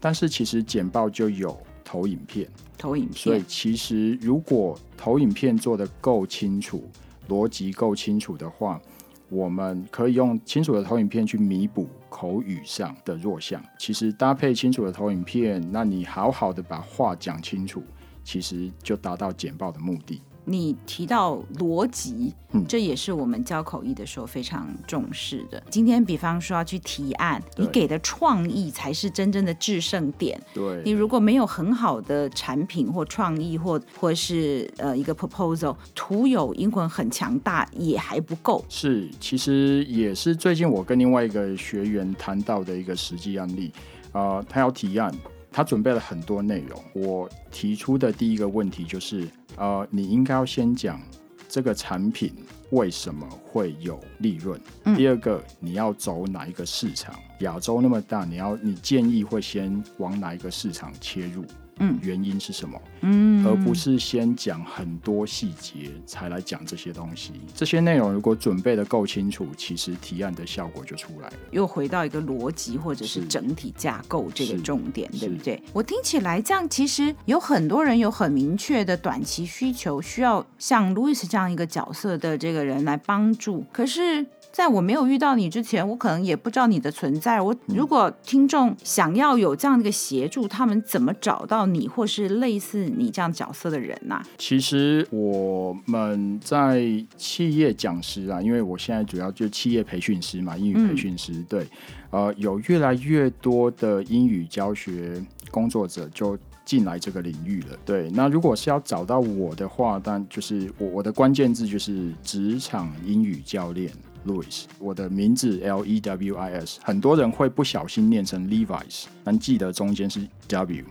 但是其实简报就有投影片，投影片，所以其实如果投影片做得够清楚，逻辑够清楚的话，我们可以用清楚的投影片去弥补口语上的弱项。其实搭配清楚的投影片，那你好好的把话讲清楚，其实就达到简报的目的。你提到逻辑，这也是我们教口译的时候非常重视的。今天，比方说要去提案，你给的创意才是真正的制胜点。对，你如果没有很好的产品或创意，或或是呃一个 proposal，徒有英文很强大也还不够。是，其实也是最近我跟另外一个学员谈到的一个实际案例。呃，他要提案，他准备了很多内容。我提出的第一个问题就是。呃，你应该要先讲这个产品为什么会有利润。嗯。第二个，你要走哪一个市场？亚洲那么大，你要你建议会先往哪一个市场切入？嗯，原因是什么？嗯，而不是先讲很多细节才来讲这些东西。这些内容如果准备的够清楚，其实提案的效果就出来了。又回到一个逻辑或者是整体架构这个重点，对不对？我听起来这样，其实有很多人有很明确的短期需求，需要像 Louis 这样一个角色的这个人来帮助。可是。在我没有遇到你之前，我可能也不知道你的存在。我如果听众想要有这样的一个协助，他们怎么找到你，或是类似你这样角色的人呢、啊？其实我们在企业讲师啊，因为我现在主要就是企业培训师嘛，英语培训师。嗯、对，呃，有越来越多的英语教学工作者就进来这个领域了。对，那如果是要找到我的话，但就是我我的关键字就是职场英语教练。Louis，我的名字 L E W I S，很多人会不小心念成 Levi's，但记得中间是 W，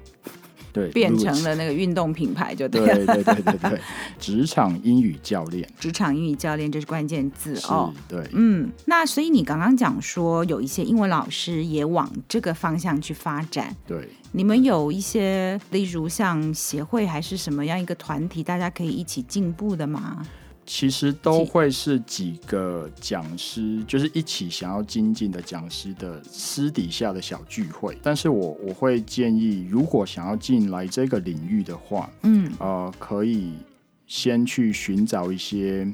对，变成了那个运动品牌就对。对对对对对，职场英语教练，职场英语教练这是关键字哦。对，嗯，那所以你刚刚讲说有一些英文老师也往这个方向去发展，对，你们有一些例如像协会还是什么样一个团体，大家可以一起进步的吗？其实都会是几个讲师，就是一起想要精进的讲师的私底下的小聚会。但是我我会建议，如果想要进来这个领域的话，嗯，呃，可以先去寻找一些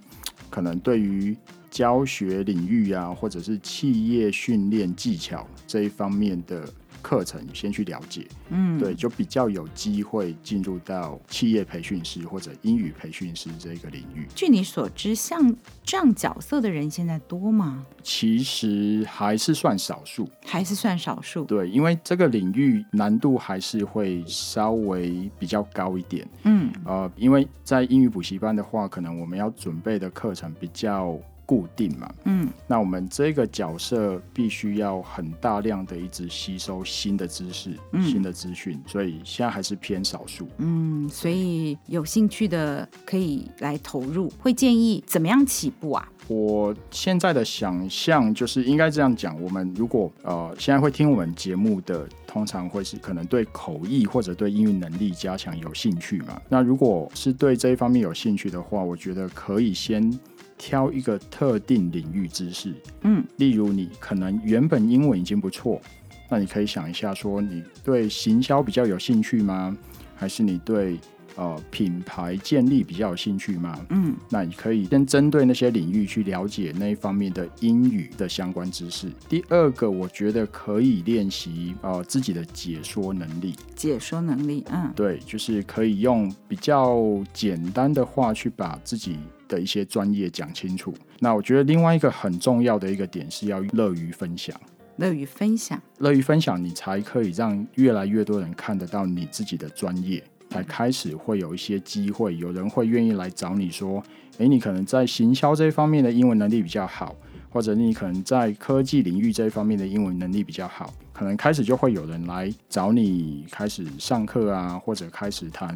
可能对于教学领域啊，或者是企业训练技巧这一方面的。课程先去了解，嗯，对，就比较有机会进入到企业培训师或者英语培训师这个领域。据你所知，像这样角色的人现在多吗？其实还是算少数，还是算少数。对，因为这个领域难度还是会稍微比较高一点。嗯，呃，因为在英语补习班的话，可能我们要准备的课程比较。固定嘛，嗯，那我们这个角色必须要很大量的一直吸收新的知识、嗯、新的资讯，所以现在还是偏少数。嗯，所以有兴趣的可以来投入。会建议怎么样起步啊？我现在的想象就是应该这样讲：我们如果呃现在会听我们节目的，通常会是可能对口译或者对英语能力加强有兴趣嘛。那如果是对这一方面有兴趣的话，我觉得可以先。挑一个特定领域知识，嗯，例如你可能原本英文已经不错，那你可以想一下，说你对行销比较有兴趣吗？还是你对呃品牌建立比较有兴趣吗？嗯，那你可以先针对那些领域去了解那一方面的英语的相关知识。第二个，我觉得可以练习呃自己的解说能力。解说能力，嗯，对，就是可以用比较简单的话去把自己。的一些专业讲清楚。那我觉得另外一个很重要的一个点是要乐于分享，乐于分享，乐于分享，你才可以让越来越多人看得到你自己的专业，才开始会有一些机会，有人会愿意来找你说，诶，你可能在行销这方面的英文能力比较好。或者你可能在科技领域这一方面的英文能力比较好，可能开始就会有人来找你开始上课啊，或者开始谈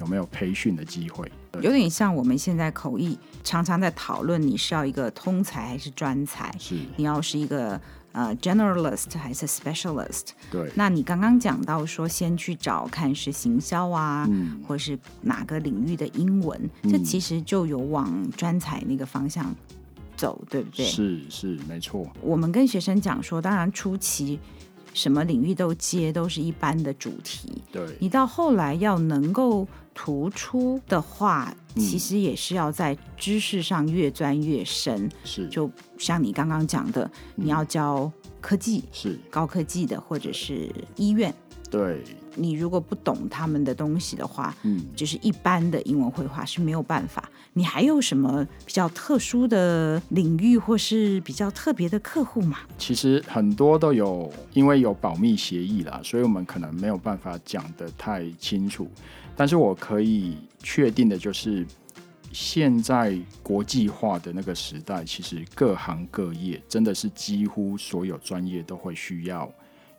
有没有培训的机会。有点像我们现在口译常常在讨论，你是要一个通才还是专才？是你要是一个呃 generalist 还是 specialist？对。那你刚刚讲到说，先去找看是行销啊，嗯，或是哪个领域的英文，这其实就有往专才那个方向走，对不对？是是没错。我们跟学生讲说，当然初期什么领域都接，都是一般的主题。对，你到后来要能够突出的话，嗯、其实也是要在知识上越钻越深。是，就像你刚刚讲的，嗯、你要教科技，是高科技的，或者是医院。对。你如果不懂他们的东西的话，嗯，就是一般的英文绘画是没有办法。你还有什么比较特殊的领域或是比较特别的客户吗？其实很多都有，因为有保密协议啦，所以我们可能没有办法讲得太清楚。但是我可以确定的就是，现在国际化的那个时代，其实各行各业真的是几乎所有专业都会需要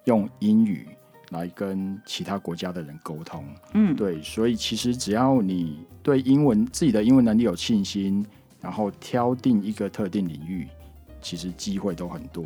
用英语。来跟其他国家的人沟通，嗯，对，所以其实只要你对英文自己的英文能力有信心，然后挑定一个特定领域，其实机会都很多。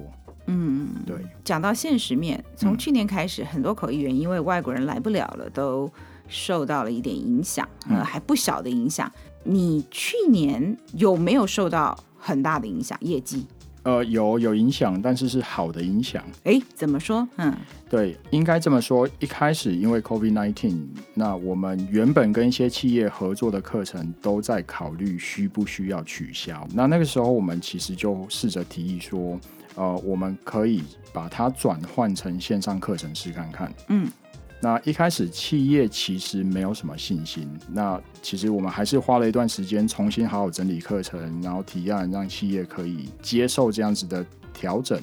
嗯，对。讲到现实面，从去年开始，很多口译员因为外国人来不了了，都受到了一点影响，呃，还不小的影响。你去年有没有受到很大的影响？业绩？呃，有有影响，但是是好的影响。哎，怎么说？嗯，对，应该这么说。一开始因为 COVID-19，那我们原本跟一些企业合作的课程都在考虑需不需要取消。那那个时候我们其实就试着提议说，呃，我们可以把它转换成线上课程试看看。嗯。那一开始企业其实没有什么信心，那其实我们还是花了一段时间重新好好整理课程，然后提案让企业可以接受这样子的调整。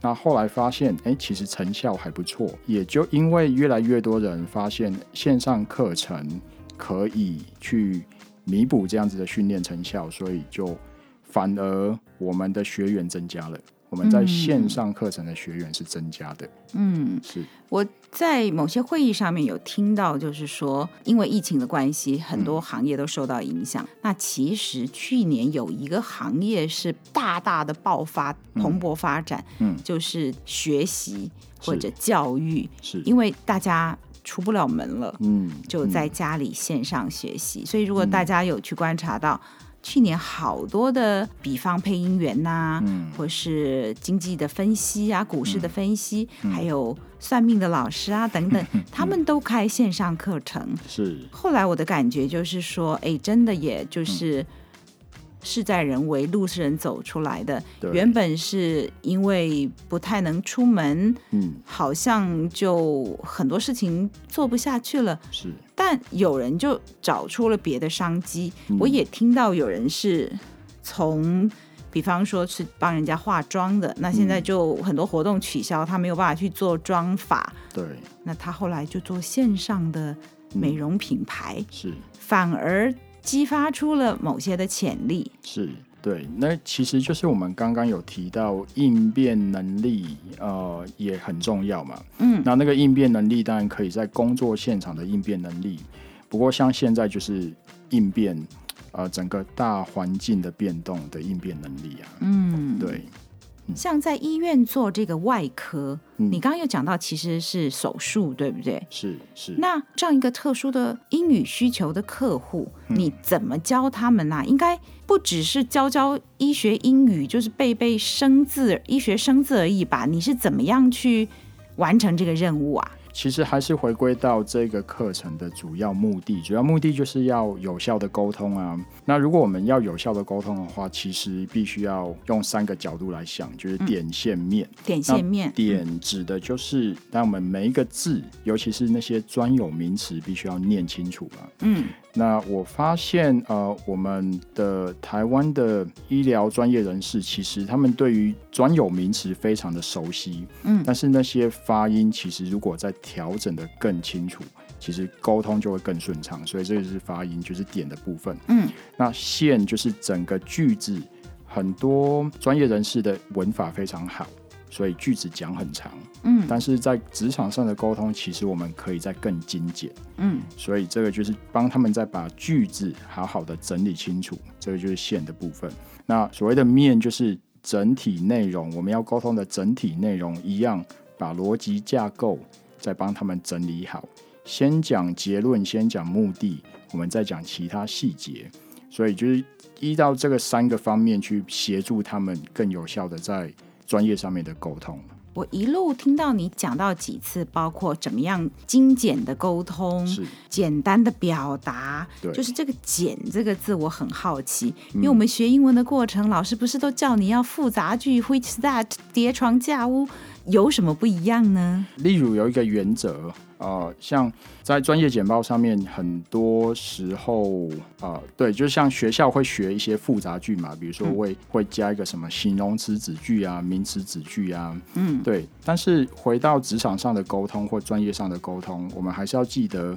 那后来发现，哎，其实成效还不错，也就因为越来越多人发现线上课程可以去弥补这样子的训练成效，所以就反而我们的学员增加了。我们在线上课程的学员是增加的。嗯，是。我在某些会议上面有听到，就是说，因为疫情的关系，很多行业都受到影响。嗯、那其实去年有一个行业是大大的爆发、蓬勃发展，嗯，就是学习或者教育，是。因为大家出不了门了，嗯，就在家里线上学习。所以如果大家有去观察到。去年好多的，比方配音员呐、啊，嗯、或是经济的分析啊，股市的分析，嗯、还有算命的老师啊等等，嗯、他们都开线上课程。是。后来我的感觉就是说，哎，真的也就是。嗯事在人为，路是人走出来的。原本是因为不太能出门，嗯，好像就很多事情做不下去了。是，但有人就找出了别的商机。嗯、我也听到有人是从，比方说是帮人家化妆的，那现在就很多活动取消，他没有办法去做妆法。对，那他后来就做线上的美容品牌，嗯、是，反而。激发出了某些的潜力，是对。那其实就是我们刚刚有提到应变能力，呃，也很重要嘛。嗯，那那个应变能力当然可以在工作现场的应变能力，不过像现在就是应变，呃，整个大环境的变动的应变能力啊。嗯，对。像在医院做这个外科，嗯、你刚刚又讲到其实是手术，对不对？是是。是那这样一个特殊的英语需求的客户，嗯、你怎么教他们呢、啊？应该不只是教教医学英语，就是背背生字、医学生字而已吧？你是怎么样去完成这个任务啊？其实还是回归到这个课程的主要目的，主要目的就是要有效的沟通啊。那如果我们要有效的沟通的话，其实必须要用三个角度来想，就是点、线、面。嗯、点、线、面。点指的就是，当我们每一个字，尤其是那些专有名词，必须要念清楚嘛。嗯。那我发现，呃，我们的台湾的医疗专业人士，其实他们对于专有名词非常的熟悉，嗯，但是那些发音，其实如果再调整的更清楚，其实沟通就会更顺畅。所以这个是发音，就是点的部分，嗯，那线就是整个句子，很多专业人士的文法非常好。所以句子讲很长，嗯，但是在职场上的沟通，其实我们可以再更精简，嗯，所以这个就是帮他们再把句子好好的整理清楚，这个就是线的部分。那所谓的面就是整体内容，我们要沟通的整体内容一样，把逻辑架构再帮他们整理好，先讲结论，先讲目的，我们再讲其他细节。所以就是依照这个三个方面去协助他们更有效的在。专业上面的沟通，我一路听到你讲到几次，包括怎么样精简的沟通，简单的表达，就是这个“简”这个字，我很好奇，嗯、因为我们学英文的过程，老师不是都叫你要复杂句，which that 叠床架屋。有什么不一样呢？例如有一个原则，呃，像在专业简报上面，很多时候，呃，对，就像学校会学一些复杂句嘛，比如说会、嗯、会加一个什么形容词子句啊、名词子句啊，嗯，对。但是回到职场上的沟通或专业上的沟通，我们还是要记得，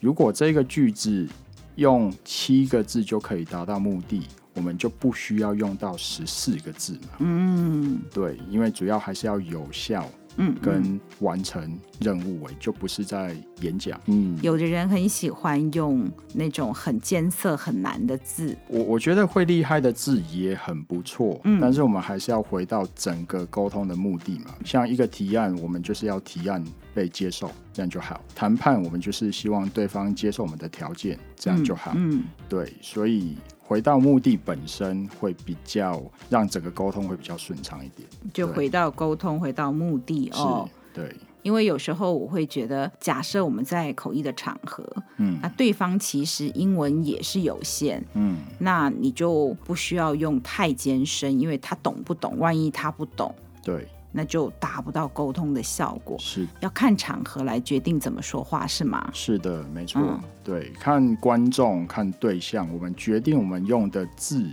如果这个句子用七个字就可以达到目的。我们就不需要用到十四个字嘛。嗯，对，因为主要还是要有效，嗯，跟完成任务为，就不是在演讲。嗯，有的人很喜欢用那种很艰涩、很难的字。我我觉得会厉害的字也很不错，嗯，但是我们还是要回到整个沟通的目的嘛。像一个提案，我们就是要提案被接受，这样就好。谈判，我们就是希望对方接受我们的条件，这样就好。嗯，嗯对，所以。回到目的本身会比较让整个沟通会比较顺畅一点，就回到沟通，回到目的哦。对，因为有时候我会觉得，假设我们在口译的场合，嗯，那对方其实英文也是有限，嗯，那你就不需要用太艰深，因为他懂不懂？万一他不懂，对。那就达不到沟通的效果，是要看场合来决定怎么说话，是吗？是的，没错。嗯、对，看观众，看对象，我们决定我们用的字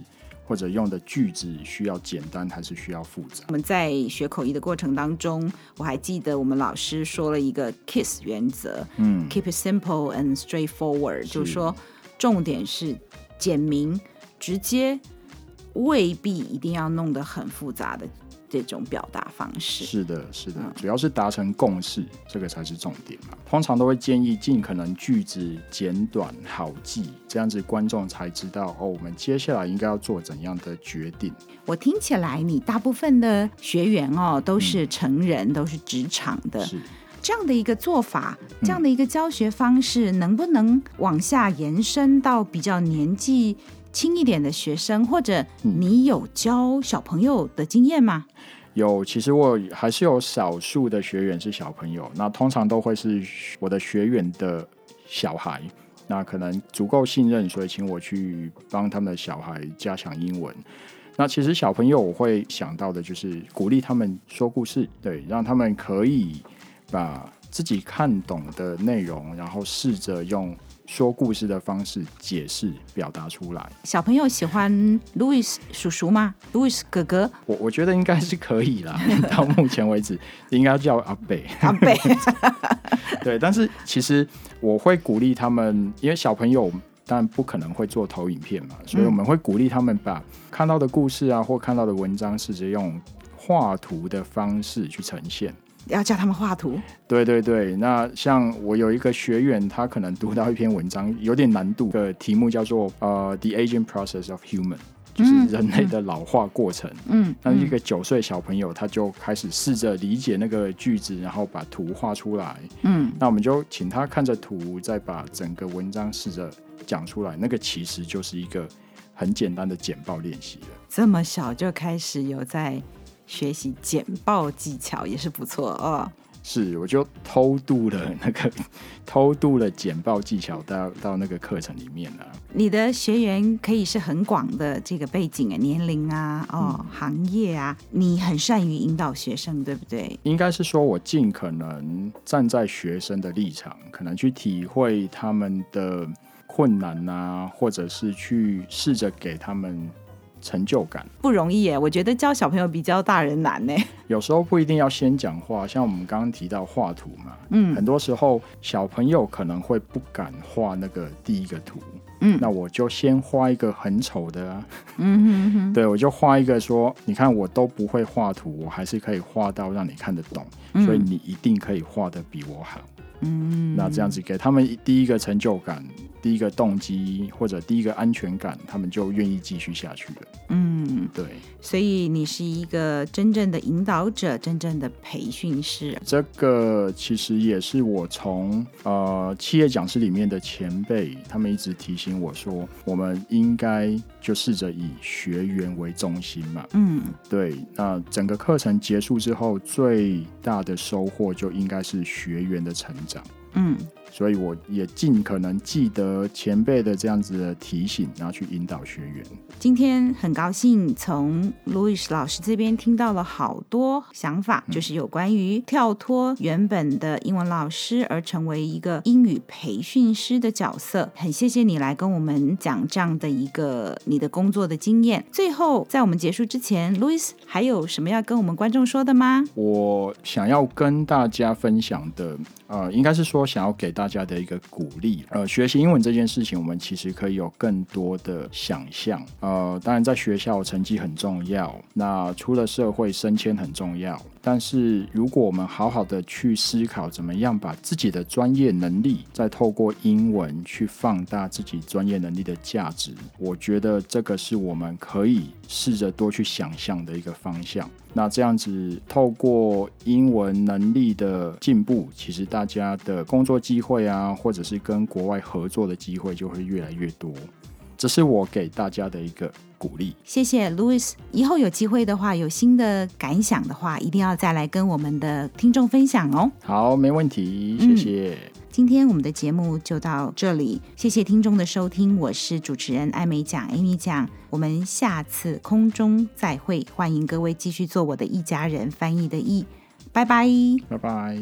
或者用的句子需要简单还是需要复杂。我们在学口译的过程当中，我还记得我们老师说了一个 KISS 原则，嗯，Keep it simple and straightforward，就是说重点是简明直接，未必一定要弄得很复杂的。这种表达方式。是的，是的，主要是达成共识，这个才是重点嘛。通常都会建议尽可能句子简短好记，这样子观众才知道哦，我们接下来应该要做怎样的决定。我听起来，你大部分的学员哦都是成人，嗯、都是职场的，是。这样的一个做法，这样的一个教学方式，嗯、能不能往下延伸到比较年纪轻一点的学生，或者你有教小朋友的经验吗？有，其实我还是有少数的学员是小朋友，那通常都会是我的学员的小孩，那可能足够信任，所以请我去帮他们的小孩加强英文。那其实小朋友我会想到的就是鼓励他们说故事，对，让他们可以把自己看懂的内容，然后试着用。说故事的方式解释表达出来。小朋友喜欢 Louis 叔叔吗？Louis 哥哥？我我觉得应该是可以啦。到目前为止，应该叫阿北。阿北。对，但是其实我会鼓励他们，因为小朋友当然不可能会做投影片嘛，所以我们会鼓励他们把看到的故事啊，或看到的文章，试着用画图的方式去呈现。要教他们画图，对对对。那像我有一个学员，他可能读到一篇文章有点难度的题目，叫做呃，The Aging Process of Human，就是人类的老化过程。嗯，那一个九岁小朋友，他就开始试着理解那个句子，然后把图画出来。嗯，那我们就请他看着图，再把整个文章试着讲出来。那个其实就是一个很简单的简报练习了。这么小就开始有在。学习简报技巧也是不错哦。是，我就偷渡了那个 偷渡了简报技巧到到那个课程里面了。你的学员可以是很广的这个背景啊，年龄啊，哦，嗯、行业啊，你很善于引导学生，对不对？应该是说，我尽可能站在学生的立场，可能去体会他们的困难啊，或者是去试着给他们。成就感。不容易耶，我觉得教小朋友比教大人难呢。有时候不一定要先讲话，像我们刚刚提到画图嘛，嗯，很多时候小朋友可能会不敢画那个第一个图，嗯，那我就先画一个很丑的啊，嗯哼哼，对，我就画一个说，你看我都不会画图，我还是可以画到让你看得懂，所以你一定可以画得比我好，嗯，那这样子给他们第一个成就感。第一个动机或者第一个安全感，他们就愿意继续下去了。嗯，对。所以你是一个真正的引导者，真正的培训师。这个其实也是我从呃企业讲师里面的前辈，他们一直提醒我说，我们应该就试着以学员为中心嘛。嗯，对。那整个课程结束之后，最大的收获就应该是学员的成长。嗯。所以我也尽可能记得前辈的这样子的提醒，然后去引导学员。今天很高兴从 Louis 老师这边听到了好多想法，嗯、就是有关于跳脱原本的英文老师而成为一个英语培训师的角色。很谢谢你来跟我们讲这样的一个你的工作的经验。最后，在我们结束之前，Louis 还有什么要跟我们观众说的吗？我想要跟大家分享的，呃，应该是说想要给大大家的一个鼓励，呃，学习英文这件事情，我们其实可以有更多的想象。呃，当然，在学校成绩很重要，那出了社会升迁很重要，但是如果我们好好的去思考，怎么样把自己的专业能力再透过英文去放大自己专业能力的价值，我觉得这个是我们可以试着多去想象的一个方向。那这样子，透过英文能力的进步，其实大家的工作机会啊，或者是跟国外合作的机会就会越来越多。这是我给大家的一个鼓励。谢谢 Louis，以后有机会的话，有新的感想的话，一定要再来跟我们的听众分享哦。好，没问题，谢谢。嗯今天我们的节目就到这里，谢谢听众的收听，我是主持人艾美奖，Amy 奖，我们下次空中再会，欢迎各位继续做我的一家人翻译的译，拜拜，拜拜。